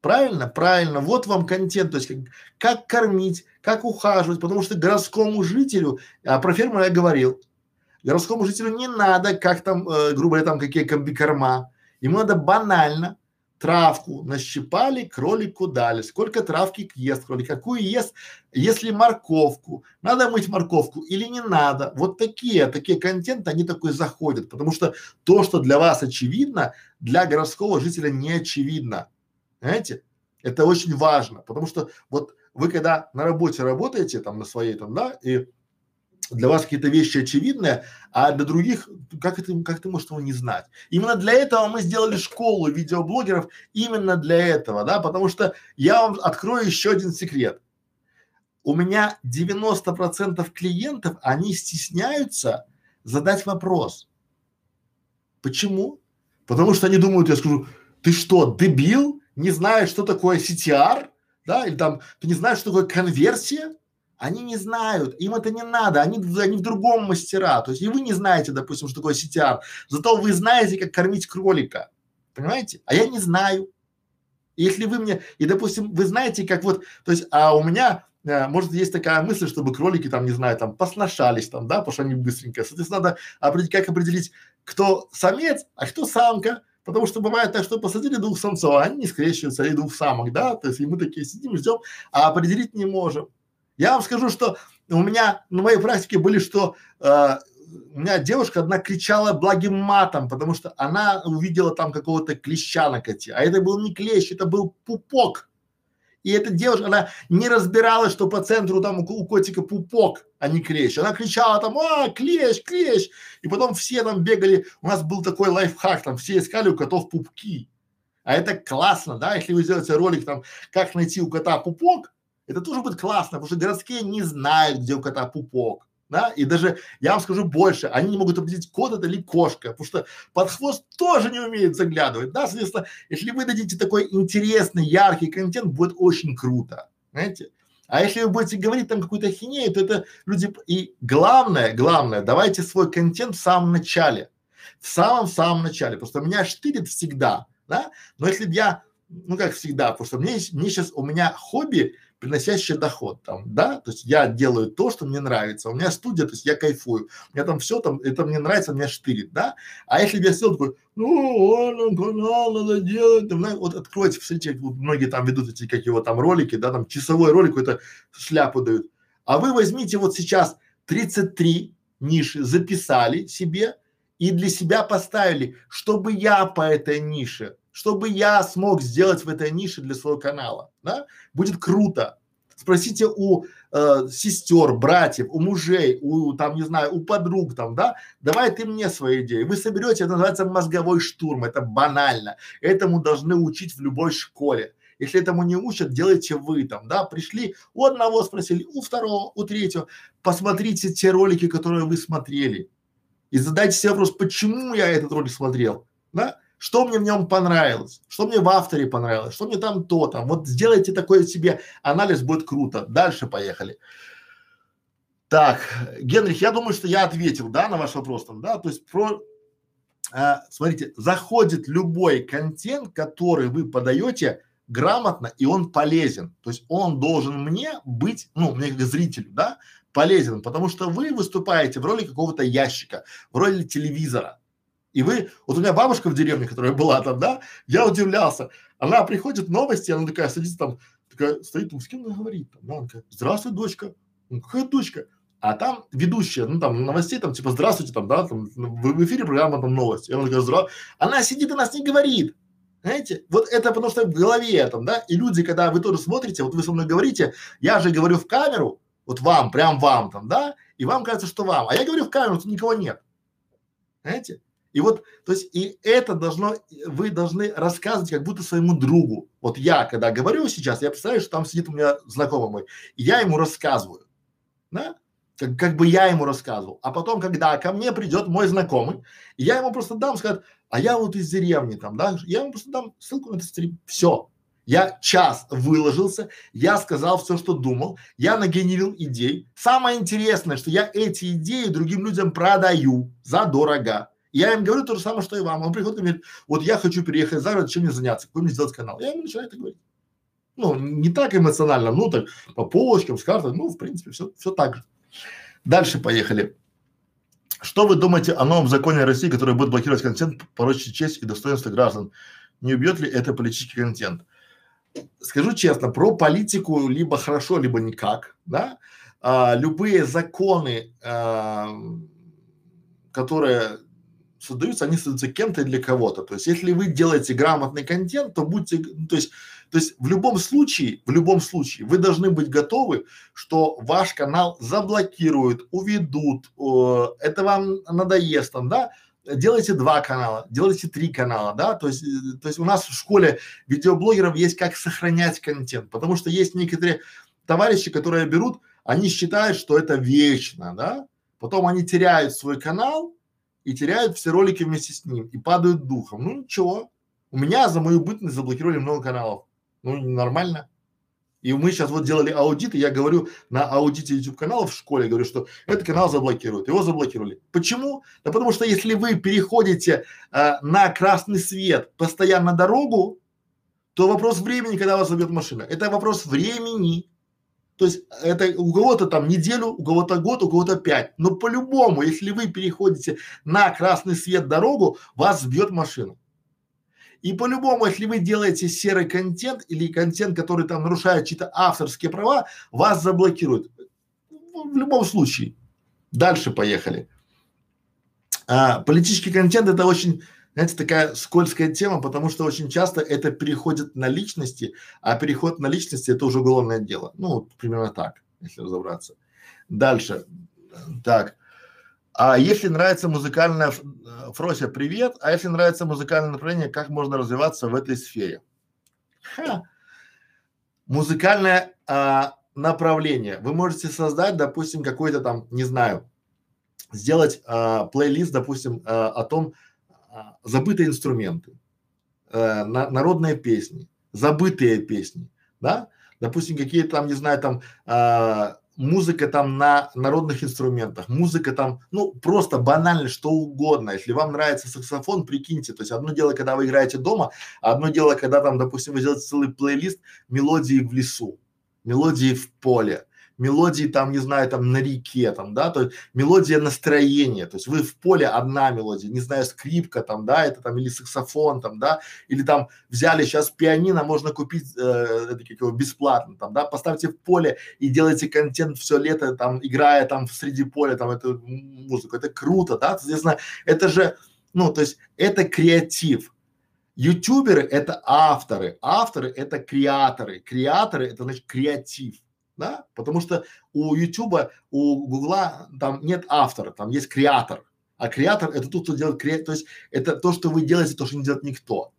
Правильно? Правильно. Вот вам контент, то есть как, как кормить, как ухаживать, потому что городскому жителю, а про фермера я говорил, городскому жителю не надо, как там, э, грубо говоря, там какие комбикорма, ему надо банально травку нащипали, кролику дали. Сколько травки ест кролик, какую ест, если морковку, надо мыть морковку или не надо. Вот такие, такие контенты, они такой заходят, потому что то, что для вас очевидно, для городского жителя не очевидно. Знаете? Это очень важно, потому что вот вы когда на работе работаете там на своей там, да, и для вас какие-то вещи очевидные, а для других, как это, как ты можешь его не знать? Именно для этого мы сделали школу видеоблогеров, именно для этого, да, потому что я вам открою еще один секрет. У меня 90% клиентов, они стесняются задать вопрос. Почему? Потому что они думают, я скажу, ты что, дебил? Не знаешь, что такое CTR? Да, или там, ты не знаешь, что такое конверсия? Они не знают, им это не надо, они, они в другом мастера. То есть и вы не знаете, допустим, что такое CTR, зато вы знаете, как кормить кролика. Понимаете? А я не знаю. Если вы мне, и допустим, вы знаете, как вот, то есть, а у меня, э, может, есть такая мысль, чтобы кролики там, не знаю, там, посношались там, да, потому что они быстренько. Соответственно, надо определить, как определить, кто самец, а кто самка. Потому что бывает так, что посадили двух самцов, а они не скрещиваются, или двух самок, да, то есть и мы такие сидим, ждем, а определить не можем. Я вам скажу, что у меня на моей практике были, что э, у меня девушка одна кричала благим матом, потому что она увидела там какого-то клеща на коте, а это был не клещ, это был пупок. И эта девушка, она не разбиралась, что по центру там у, у котика пупок, а не клещ. Она кричала там, а, клещ, клещ. И потом все там бегали, у нас был такой лайфхак, там все искали у котов пупки. А это классно, да, если вы сделаете ролик там, как найти у кота пупок, это тоже будет классно, потому что городские не знают, где у кота пупок. Да, и даже я вам скажу больше, они не могут определить, кот это или кошка, потому что под хвост тоже не умеет заглядывать, да, соответственно, если вы дадите такой интересный, яркий контент, будет очень круто, знаете. А если вы будете говорить там какую-то хинею, то это люди, и главное, главное, давайте свой контент в самом начале, в самом-самом начале, потому что меня штырит всегда, да, но если я, ну как всегда, потому что мне, мне сейчас, у меня хобби приносящее доход там, да, то есть я делаю то, что мне нравится, у меня студия, то есть я кайфую, у меня там все там, это мне нравится, меня штырит, да, а если я сел такой, ну, ладно, канал надо делать, там, вот откройте, посмотрите, вот многие там ведут эти, как его там ролики, да, там часовой ролик, это шляпу дают, а вы возьмите вот сейчас 33 ниши, записали себе и для себя поставили, чтобы я по этой нише чтобы я смог сделать в этой нише для своего канала, да, будет круто. Спросите у э, сестер, братьев, у мужей, у там не знаю, у подруг там, да, давай ты мне свои идеи. Вы соберете, это называется мозговой штурм, это банально. Этому должны учить в любой школе. Если этому не учат, делайте вы там, да, пришли, у одного спросили, у второго, у третьего, посмотрите те ролики, которые вы смотрели и задайте себе вопрос, почему я этот ролик смотрел, да, что мне в нем понравилось, что мне в авторе понравилось, что мне там то там. Вот сделайте такой себе анализ, будет круто. Дальше поехали. Так, Генрих, я думаю, что я ответил, да, на ваш вопрос там, да, то есть про, а, смотрите, заходит любой контент, который вы подаете грамотно, и он полезен. То есть он должен мне быть, ну, мне как зрителю, да, полезен, потому что вы выступаете в роли какого-то ящика, в роли телевизора. И вы, вот у меня бабушка в деревне, которая была там, да, я удивлялся. Она приходит новости, она такая садится там, такая стоит, там, с кем она говорит? Там, она такая, здравствуй, дочка. Ну, какая дочка? А там ведущая, ну там новостей, там типа здравствуйте, там, да, там в, в эфире программа там новости. И она такая, здравствуй. Она сидит и нас не говорит. Знаете, вот это потому что в голове там, да, и люди, когда вы тоже смотрите, вот вы со мной говорите, я же говорю в камеру, вот вам, прям вам там, да, и вам кажется, что вам, а я говорю в камеру, тут никого нет. Знаете? И вот, то есть, и это должно, вы должны рассказывать как будто своему другу. Вот я, когда говорю сейчас, я представляю, что там сидит у меня знакомый мой, и я ему рассказываю, да, как, как бы я ему рассказывал. А потом, когда ко мне придет мой знакомый, я ему просто дам, сказать, а я вот из деревни там, да, я ему просто дам ссылку на этот стрим, все. Я час выложился, я сказал все, что думал, я нагенерил идей. Самое интересное, что я эти идеи другим людям продаю за дорого. Я им говорю то же самое, что и вам. Он приходит и говорит, вот я хочу переехать за город, чем мне заняться, какой мне сделать канал. Я ему начинаю это говорить. Ну, не так эмоционально, ну так по полочкам, с картой, ну, в принципе, все, все так же. Дальше поехали. Что вы думаете о новом законе России, который будет блокировать контент, порочить честь и достоинство граждан? Не убьет ли это политический контент? Скажу честно, про политику либо хорошо, либо никак, да. А, любые законы, а, которые создаются, они создаются кем-то для кого-то. То есть, если вы делаете грамотный контент, то будьте, то есть, то есть в любом случае, в любом случае, вы должны быть готовы, что ваш канал заблокируют, уведут, э, это вам надоест там, да, делайте два канала, делайте три канала, да, то есть, э, то есть у нас в школе видеоблогеров есть как сохранять контент, потому что есть некоторые товарищи, которые берут, они считают, что это вечно, да, потом они теряют свой канал и теряют все ролики вместе с ним и падают духом. Ну ничего, у меня за мою бытность заблокировали много каналов, ну нормально. И мы сейчас вот делали аудит, и я говорю на аудите YouTube каналов в школе, говорю, что этот канал заблокируют, его заблокировали. Почему? Да потому что если вы переходите э, на красный свет постоянно дорогу, то вопрос времени, когда вас забьет машина. Это вопрос времени. То есть это у кого-то там неделю, у кого-то год, у кого-то пять. Но по-любому, если вы переходите на красный свет дорогу, вас сбьет машина. И по-любому, если вы делаете серый контент или контент, который там нарушает чьи-то авторские права, вас заблокируют. В любом случае. Дальше поехали. А, политический контент это очень знаете, такая скользкая тема, потому что очень часто это переходит на личности, а переход на личности это уже уголовное дело. Ну, примерно так, если разобраться. Дальше. Так. А если нравится музыкальная, э, Фрося, привет. А если нравится музыкальное направление, как можно развиваться в этой сфере? Ха. Музыкальное а, направление. Вы можете создать, допустим, какой-то там, не знаю, сделать а, плейлист, допустим, а, о том, забытые инструменты, э, на, народные песни, забытые песни, да, допустим, какие там, не знаю, там э, музыка там на народных инструментах, музыка там, ну, просто банально что угодно. Если вам нравится саксофон, прикиньте, то есть одно дело, когда вы играете дома, а одно дело, когда там, допустим, вы делаете целый плейлист мелодии в лесу, мелодии в поле, мелодии там, не знаю, там на реке, там, да, то есть мелодия настроения, то есть вы в поле одна мелодия, не знаю, скрипка там, да, это там или саксофон там, да, или там взяли сейчас пианино, можно купить э, это как его бесплатно там, да, поставьте в поле и делайте контент все лето там, играя там среди поля там эту музыку, это круто, да, соответственно, это же, ну, то есть это креатив, Ютуберы это авторы, авторы это креаторы, креаторы это значит креатив да, потому что у Ютуба, у Гугла там нет автора, там есть креатор, а креатор это тот, кто делает креатор, то есть это то, что вы делаете, то, что не делает никто.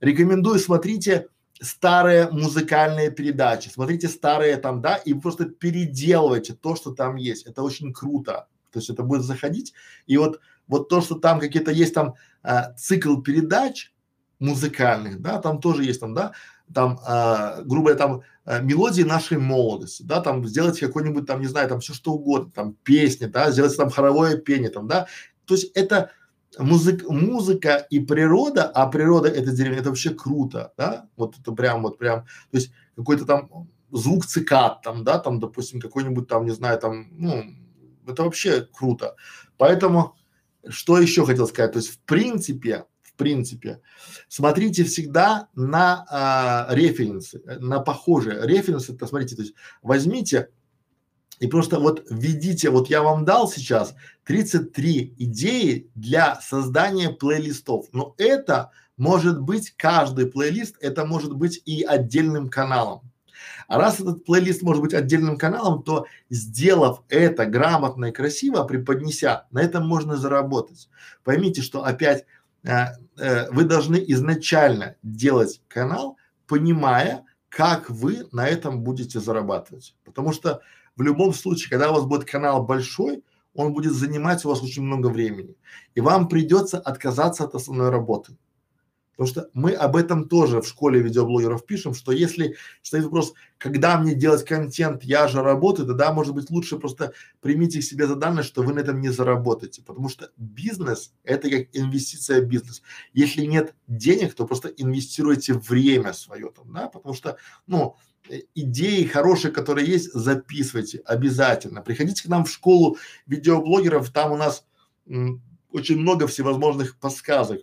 Рекомендую, смотрите старые музыкальные передачи, смотрите старые там, да, и просто переделывайте то, что там есть. Это очень круто. То есть это будет заходить, и вот, вот то, что там какие-то есть там а, цикл передач музыкальных, да, там тоже есть там, да, там, а, грубо там а, мелодии нашей молодости, да, там сделать какой-нибудь там, не знаю, там все что угодно, там песни, да, сделать там хоровое пение, там, да, то есть это музык, музыка и природа, а природа это деревня, это вообще круто, да, вот это прям, вот прям, то есть какой-то там звук цикад, там, да, там, допустим, какой-нибудь там, не знаю, там, ну, это вообще круто. Поэтому, что еще хотел сказать, то есть в принципе, принципе. Смотрите всегда на а, референсы, на похожие. Референсы, это смотрите, то есть возьмите и просто вот введите, вот я вам дал сейчас 33 идеи для создания плейлистов, но это может быть каждый плейлист, это может быть и отдельным каналом. А раз этот плейлист может быть отдельным каналом, то сделав это грамотно и красиво, преподнеся, на этом можно заработать. Поймите, что опять э, э, вы должны изначально делать канал, понимая, как вы на этом будете зарабатывать. Потому что в любом случае, когда у вас будет канал большой, он будет занимать у вас очень много времени. И вам придется отказаться от основной работы. Потому что мы об этом тоже в школе видеоблогеров пишем, что если стоит вопрос, когда мне делать контент, я же работаю, тогда может быть лучше просто примите себе задание, что вы на этом не заработаете, потому что бизнес это как инвестиция в бизнес. Если нет денег, то просто инвестируйте время свое там, да, потому что, ну, э, идеи хорошие, которые есть, записывайте обязательно. Приходите к нам в школу видеоблогеров, там у нас м, очень много всевозможных подсказок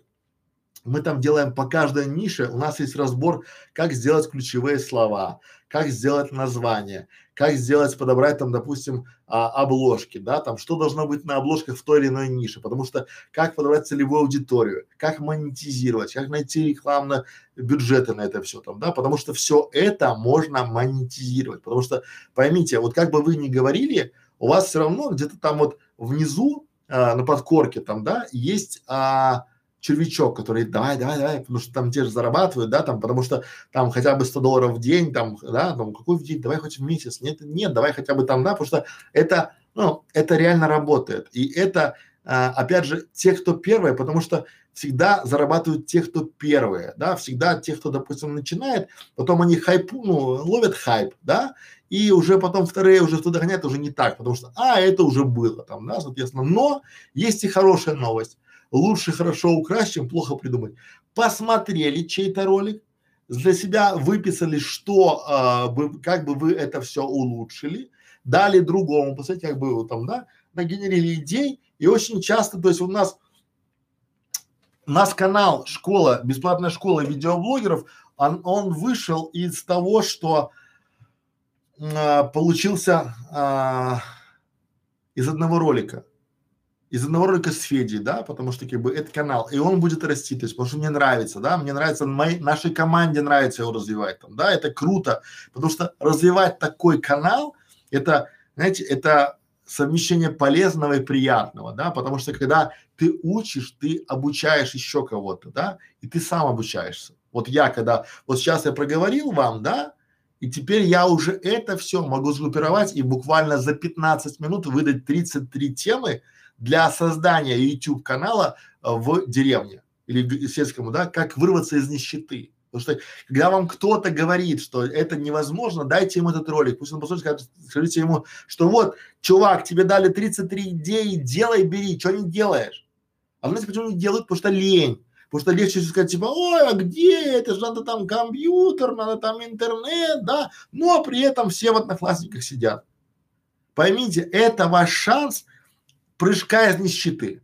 мы там делаем по каждой нише, у нас есть разбор, как сделать ключевые слова, как сделать название, как сделать, подобрать там, допустим, а, обложки, да, там, что должно быть на обложках в той или иной нише, потому что как подобрать целевую аудиторию, как монетизировать, как найти рекламные бюджеты на это все там, да, потому что все это можно монетизировать, потому что поймите, вот как бы вы ни говорили, у вас все равно где-то там вот внизу а, на подкорке там, да, есть а, червячок, который давай, давай, давай, потому что там те же зарабатывают, да, там, потому что там хотя бы 100 долларов в день, там, да, там, какой в день, давай хоть в месяц, нет, нет, давай хотя бы там, да, потому что это, ну, это реально работает, и это, а, опять же, те, кто первые, потому что всегда зарабатывают те, кто первые, да, всегда те, кто, допустим, начинает, потом они хайпу, ну, ловят хайп, да, и уже потом вторые уже туда догоняют уже не так, потому что, а, это уже было там, да, соответственно, но есть и хорошая новость, лучше хорошо украсть, чем плохо придумать. Посмотрели чей-то ролик, для себя выписали, что, а, бы, как бы вы это все улучшили, дали другому, посмотрите, как бы там, да, нагенерили идей, и очень часто, то есть у нас, у нас канал школа, бесплатная школа видеоблогеров, он, он вышел из того, что а, получился а, из одного ролика из одного ролика с Федей, да, потому что как бы это канал, и он будет расти, то есть, потому что мне нравится, да, мне нравится, моей, нашей команде нравится его развивать там, да, это круто, потому что развивать такой канал, это, знаете, это совмещение полезного и приятного, да, потому что когда ты учишь, ты обучаешь еще кого-то, да, и ты сам обучаешься. Вот я когда, вот сейчас я проговорил вам, да, и теперь я уже это все могу сгруппировать и буквально за 15 минут выдать 33 темы, для создания YouTube канала э, в деревне или сельскому, да, как вырваться из нищеты. Потому что когда вам кто-то говорит, что это невозможно, дайте ему этот ролик, пусть он послушает, скажите ему, что вот, чувак, тебе дали 33 идеи, делай, бери, что не делаешь? А знаете, почему не делают? Потому что лень. Потому что легче сказать, типа, ой, а где это же надо там компьютер, надо там интернет, да, но при этом все в одноклассниках сидят. Поймите, это ваш шанс прыжка из нищеты.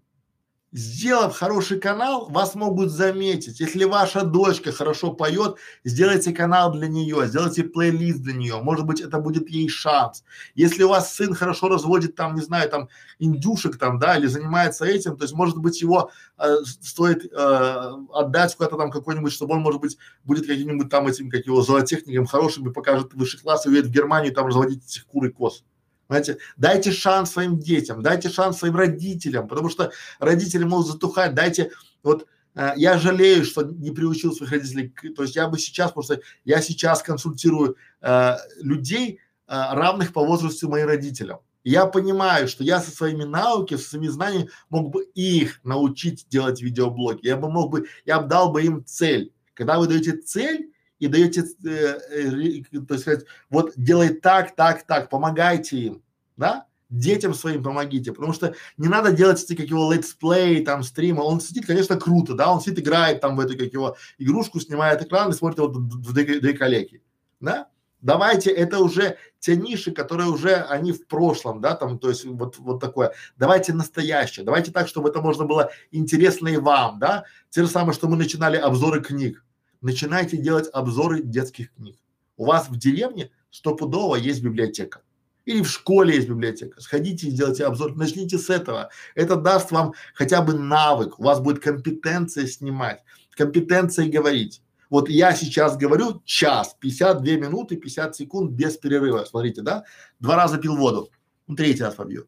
Сделав хороший канал, вас могут заметить. Если ваша дочка хорошо поет, сделайте канал для нее, сделайте плейлист для нее. Может быть, это будет ей шанс. Если у вас сын хорошо разводит там, не знаю, там индюшек там, да, или занимается этим, то есть, может быть, его э, стоит э, отдать куда-то там какой-нибудь, чтобы он, может быть, будет каким-нибудь там этим, как его, зоотехником хорошим и покажет высший класс и уедет в Германию там разводить этих кур и коз. Знаете, дайте шанс своим детям, дайте шанс своим родителям, потому что родители могут затухать, дайте, вот э, я жалею, что не приучил своих родителей, то есть я бы сейчас, просто я сейчас консультирую э, людей, э, равных по возрасту моим родителям. Я понимаю, что я со своими науками, со своими знаниями мог бы их научить делать видеоблоги. Я бы мог бы, я бы дал бы им цель. Когда вы даете цель, и даете, э, э, то есть вот делай так, так, так, помогайте им, да? Детям своим помогите, потому что не надо делать эти, как его, летсплей, там, стрима, он сидит, конечно, круто, да, он сидит, играет там в эту, как его, игрушку, снимает экран и смотрит вот в две коллеги, да? Давайте, это уже те ниши, которые уже, они в прошлом, да, там, то есть вот, вот такое. Давайте настоящее, давайте так, чтобы это можно было интересно и вам, да. Те же самые, что мы начинали обзоры книг начинайте делать обзоры детских книг. У вас в деревне стопудово есть библиотека. Или в школе есть библиотека. Сходите и сделайте обзор. Начните с этого. Это даст вам хотя бы навык. У вас будет компетенция снимать, компетенция говорить. Вот я сейчас говорю час, 52 минуты, 50 секунд без перерыва. Смотрите, да? Два раза пил воду. Третий раз побью.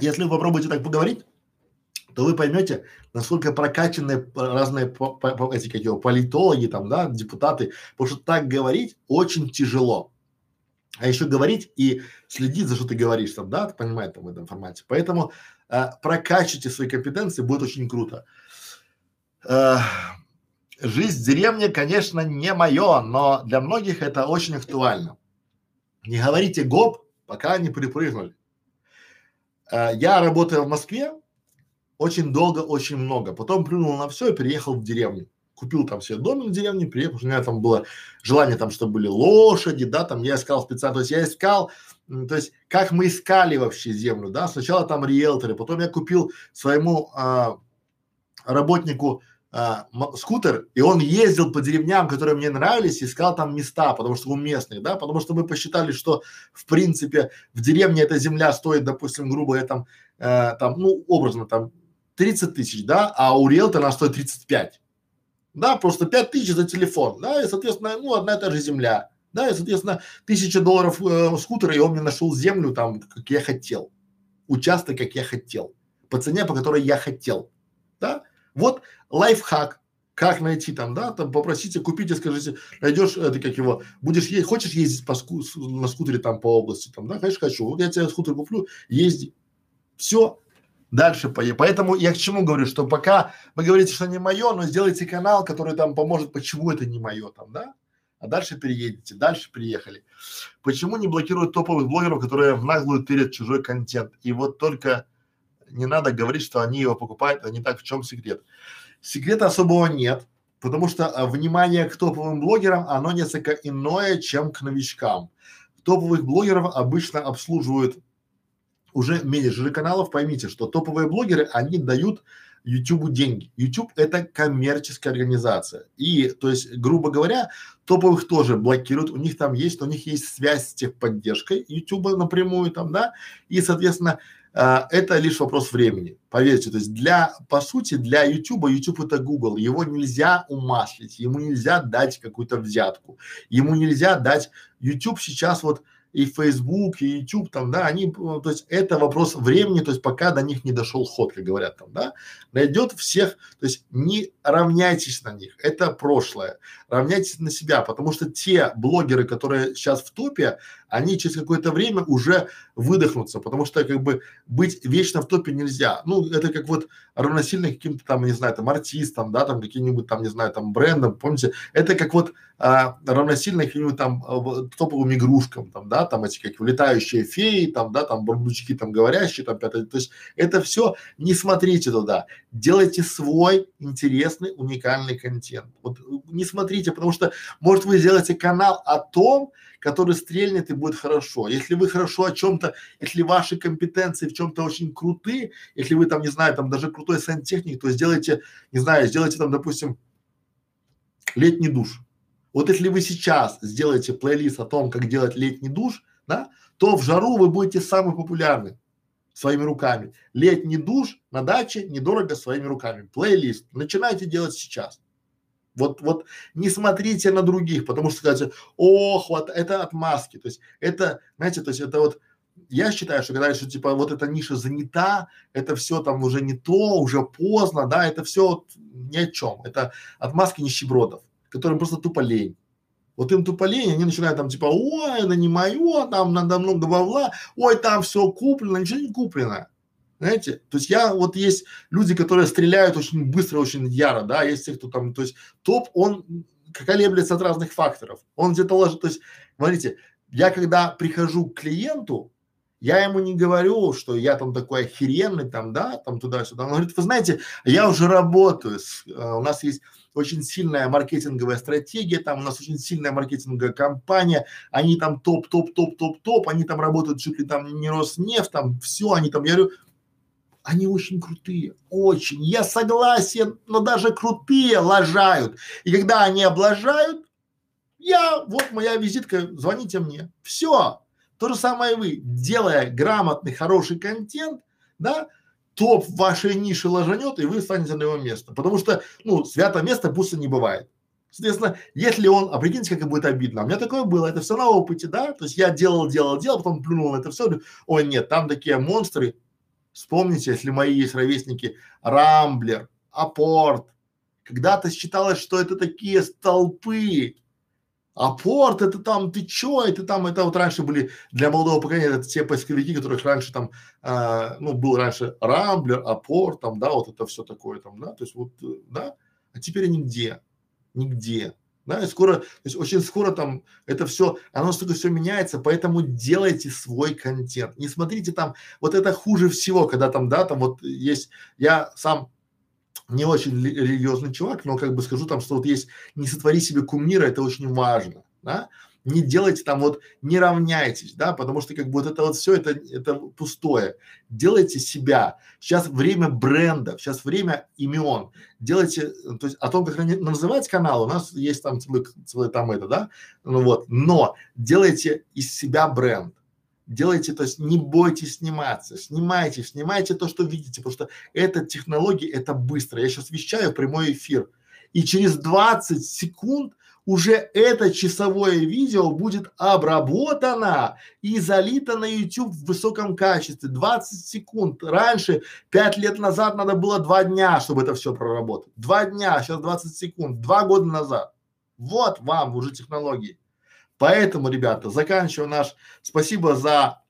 Если вы попробуете так поговорить, то вы поймете, насколько прокачанные разные по, по, эти как его, политологи там, да, депутаты, потому что так говорить очень тяжело. А еще говорить и следить за что ты говоришь там, да, понимает там в этом формате. Поэтому э, прокачивайте свои компетенции, будет очень круто. Э, жизнь в деревне, конечно, не мое, но для многих это очень актуально. Не говорите гоп, пока не припрыгнули. Э, я работаю в Москве, очень долго, очень много. Потом плюнул на все и переехал в деревню. Купил там себе домик в деревне, приехал, у меня там было желание там, чтобы были лошади, да, там я искал специально, то есть я искал, то есть как мы искали вообще землю, да, сначала там риэлторы, потом я купил своему а, работнику а, скутер, и он ездил по деревням, которые мне нравились, искал там места, потому что у местных, да, потому что мы посчитали, что в принципе в деревне эта земля стоит, допустим, грубо говоря, там, э, там, ну, образно, там 30 тысяч, да, а у риэлтора она стоит 35. Да, просто 5 тысяч за телефон, да, и, соответственно, ну, одна и та же земля, да, и, соответственно, тысяча долларов э, скутера, и он мне нашел землю там, как я хотел, участок, как я хотел, по цене, по которой я хотел, да, вот лайфхак, как найти там, да, там попросите, купите, скажите, найдешь, это как его, будешь ездить, хочешь ездить по ску, на скутере там по области, там, да, конечно хочу, вот я тебе скутер куплю, езди, все, дальше поедем. Поэтому я к чему говорю, что пока вы говорите, что не мое, но сделайте канал, который там поможет, почему это не мое там, да, а дальше переедете, дальше приехали. Почему не блокируют топовых блогеров, которые в наглую тырят чужой контент? И вот только не надо говорить, что они его покупают, а не так, в чем секрет? Секрета особого нет, потому что а, внимание к топовым блогерам, оно несколько иное, чем к новичкам. Топовых блогеров обычно обслуживают уже менеджеры каналов. Поймите, что топовые блогеры, они дают YouTube деньги. YouTube это коммерческая организация. И, то есть, грубо говоря, топовых тоже блокируют, у них там есть, у них есть связь с техподдержкой YouTube напрямую там, да, и, соответственно, а, это лишь вопрос времени, поверьте. То есть для, по сути, для YouTube, YouTube это Google, его нельзя умаслить, ему нельзя дать какую-то взятку, ему нельзя дать, YouTube сейчас вот и Facebook, и YouTube там, да, они, то есть это вопрос времени, то есть пока до них не дошел ход, как говорят там, да, найдет всех, то есть не равняйтесь на них, это прошлое, равняйтесь на себя, потому что те блогеры, которые сейчас в топе, они через какое-то время уже выдохнутся, потому что как бы быть вечно в топе нельзя. Ну, это как вот равносильно каким-то там, не знаю, там артистам, да, там каким-нибудь там, не знаю, там брендам, помните, это как вот а, равносильно каким-нибудь там а, топовым игрушкам, там, да, там эти как летающие феи, там, да, там бардучки там говорящие, там пятое, то есть это все, не смотрите туда, делайте свой интересный, уникальный контент. Вот не смотрите, потому что, может, вы сделаете канал о том, который стрельнет и будет хорошо. Если вы хорошо о чем-то, если ваши компетенции в чем-то очень крутые, если вы там, не знаю, там даже крутой сантехник, то сделайте, не знаю, сделайте там, допустим, летний душ. Вот если вы сейчас сделаете плейлист о том, как делать летний душ, да, то в жару вы будете самый популярный своими руками. Летний душ на даче недорого своими руками. Плейлист. Начинайте делать сейчас. Вот, вот не смотрите на других, потому что скажете, ох, вот это отмазки. То есть это, знаете, то есть это вот я считаю, что когда что типа вот эта ниша занята, это все там уже не то, уже поздно, да, это все вот ни о чем. Это отмазки нищебродов, которым просто тупо лень. Вот им тупо лень, они начинают там типа, ой, это не мое, там надо много бабла, ой, там все куплено, ничего не куплено. Знаете, то есть я, вот есть люди, которые стреляют очень быстро, очень яро, да, есть те, кто там, то есть топ, он колеблется от разных факторов. Он где-то ложит, то есть, смотрите, я когда прихожу к клиенту, я ему не говорю, что я там такой охеренный, там, да, там туда-сюда. Он говорит, вы знаете, я уже работаю, с, э, у нас есть очень сильная маркетинговая стратегия, там у нас очень сильная маркетинговая компания, они там топ, топ, топ, топ, топ, они там работают чуть ли там не Роснефть, там все, они там, я говорю, они очень крутые, очень. Я согласен, но даже крутые лажают. И когда они облажают, я, вот моя визитка, звоните мне. Все. То же самое вы, делая грамотный, хороший контент, да, топ вашей нише ложанет, и вы станете на его место. Потому что, ну, святое место пусто не бывает. Соответственно, если он, а прикиньте, как будет обидно. У меня такое было, это все на опыте, да, то есть я делал, делал, делал, потом плюнул на это все, ой, нет, там такие монстры, Вспомните, если мои есть ровесники, Рамблер, Апорт. Когда-то считалось, что это такие столпы. Апорт это там, ты чё, это там, это вот раньше были для молодого поколения, это те поисковики, которых раньше там, э, ну, был раньше Рамблер, Апорт, там, да, вот это все такое там, да, то есть вот, да, а теперь нигде, нигде. Да, и скоро, то есть очень скоро там это все, оно настолько все меняется, поэтому делайте свой контент. Не смотрите там, вот это хуже всего, когда там, да, там вот есть, я сам не очень религиозный чувак, но как бы скажу там, что вот есть не сотвори себе кумира, это очень важно, да. не делайте там вот, не равняйтесь, да, потому что как бы вот это вот все, это, это пустое. Делайте себя. Сейчас время брендов, сейчас время имен. Делайте, то есть о том, как называть канал, у нас есть там целый, целый там это, да, ну вот, но делайте из себя бренд делайте, то есть не бойтесь сниматься, снимайте, снимайте то, что видите, потому что это технологии, это быстро. Я сейчас вещаю прямой эфир, и через 20 секунд уже это часовое видео будет обработано и залито на YouTube в высоком качестве. 20 секунд. Раньше, 5 лет назад надо было 2 дня, чтобы это все проработать. 2 дня, сейчас 20 секунд. 2 года назад. Вот вам уже технологии. Поэтому, ребята, заканчиваю наш. Спасибо за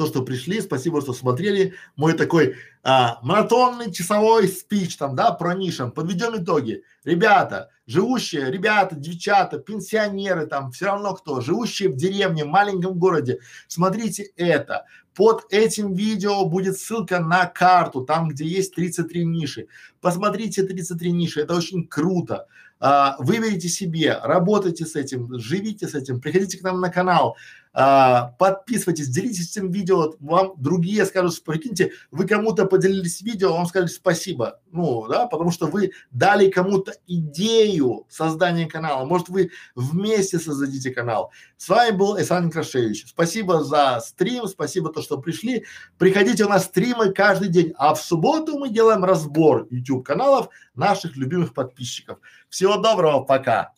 то, что пришли, спасибо, что смотрели мой такой а, маратонный часовой спич там, да, про нишам. Подведем итоги. Ребята, живущие, ребята, девчата, пенсионеры там, все равно кто, живущие в деревне, в маленьком городе, смотрите это. Под этим видео будет ссылка на карту, там, где есть 33 ниши. Посмотрите 33 ниши, это очень круто выберите себе, работайте с этим, живите с этим, приходите к нам на канал, а, подписывайтесь, делитесь этим видео, вам другие скажут, прикиньте, вы кому-то поделились видео, вам сказали спасибо, ну, да, потому что вы дали кому-то идею создания канала, может вы вместе создадите канал. С вами был Исан Крашевич, спасибо за стрим, спасибо то, что пришли, приходите у нас стримы каждый день, а в субботу мы делаем разбор YouTube каналов наших любимых подписчиков. Всего доброго, пока!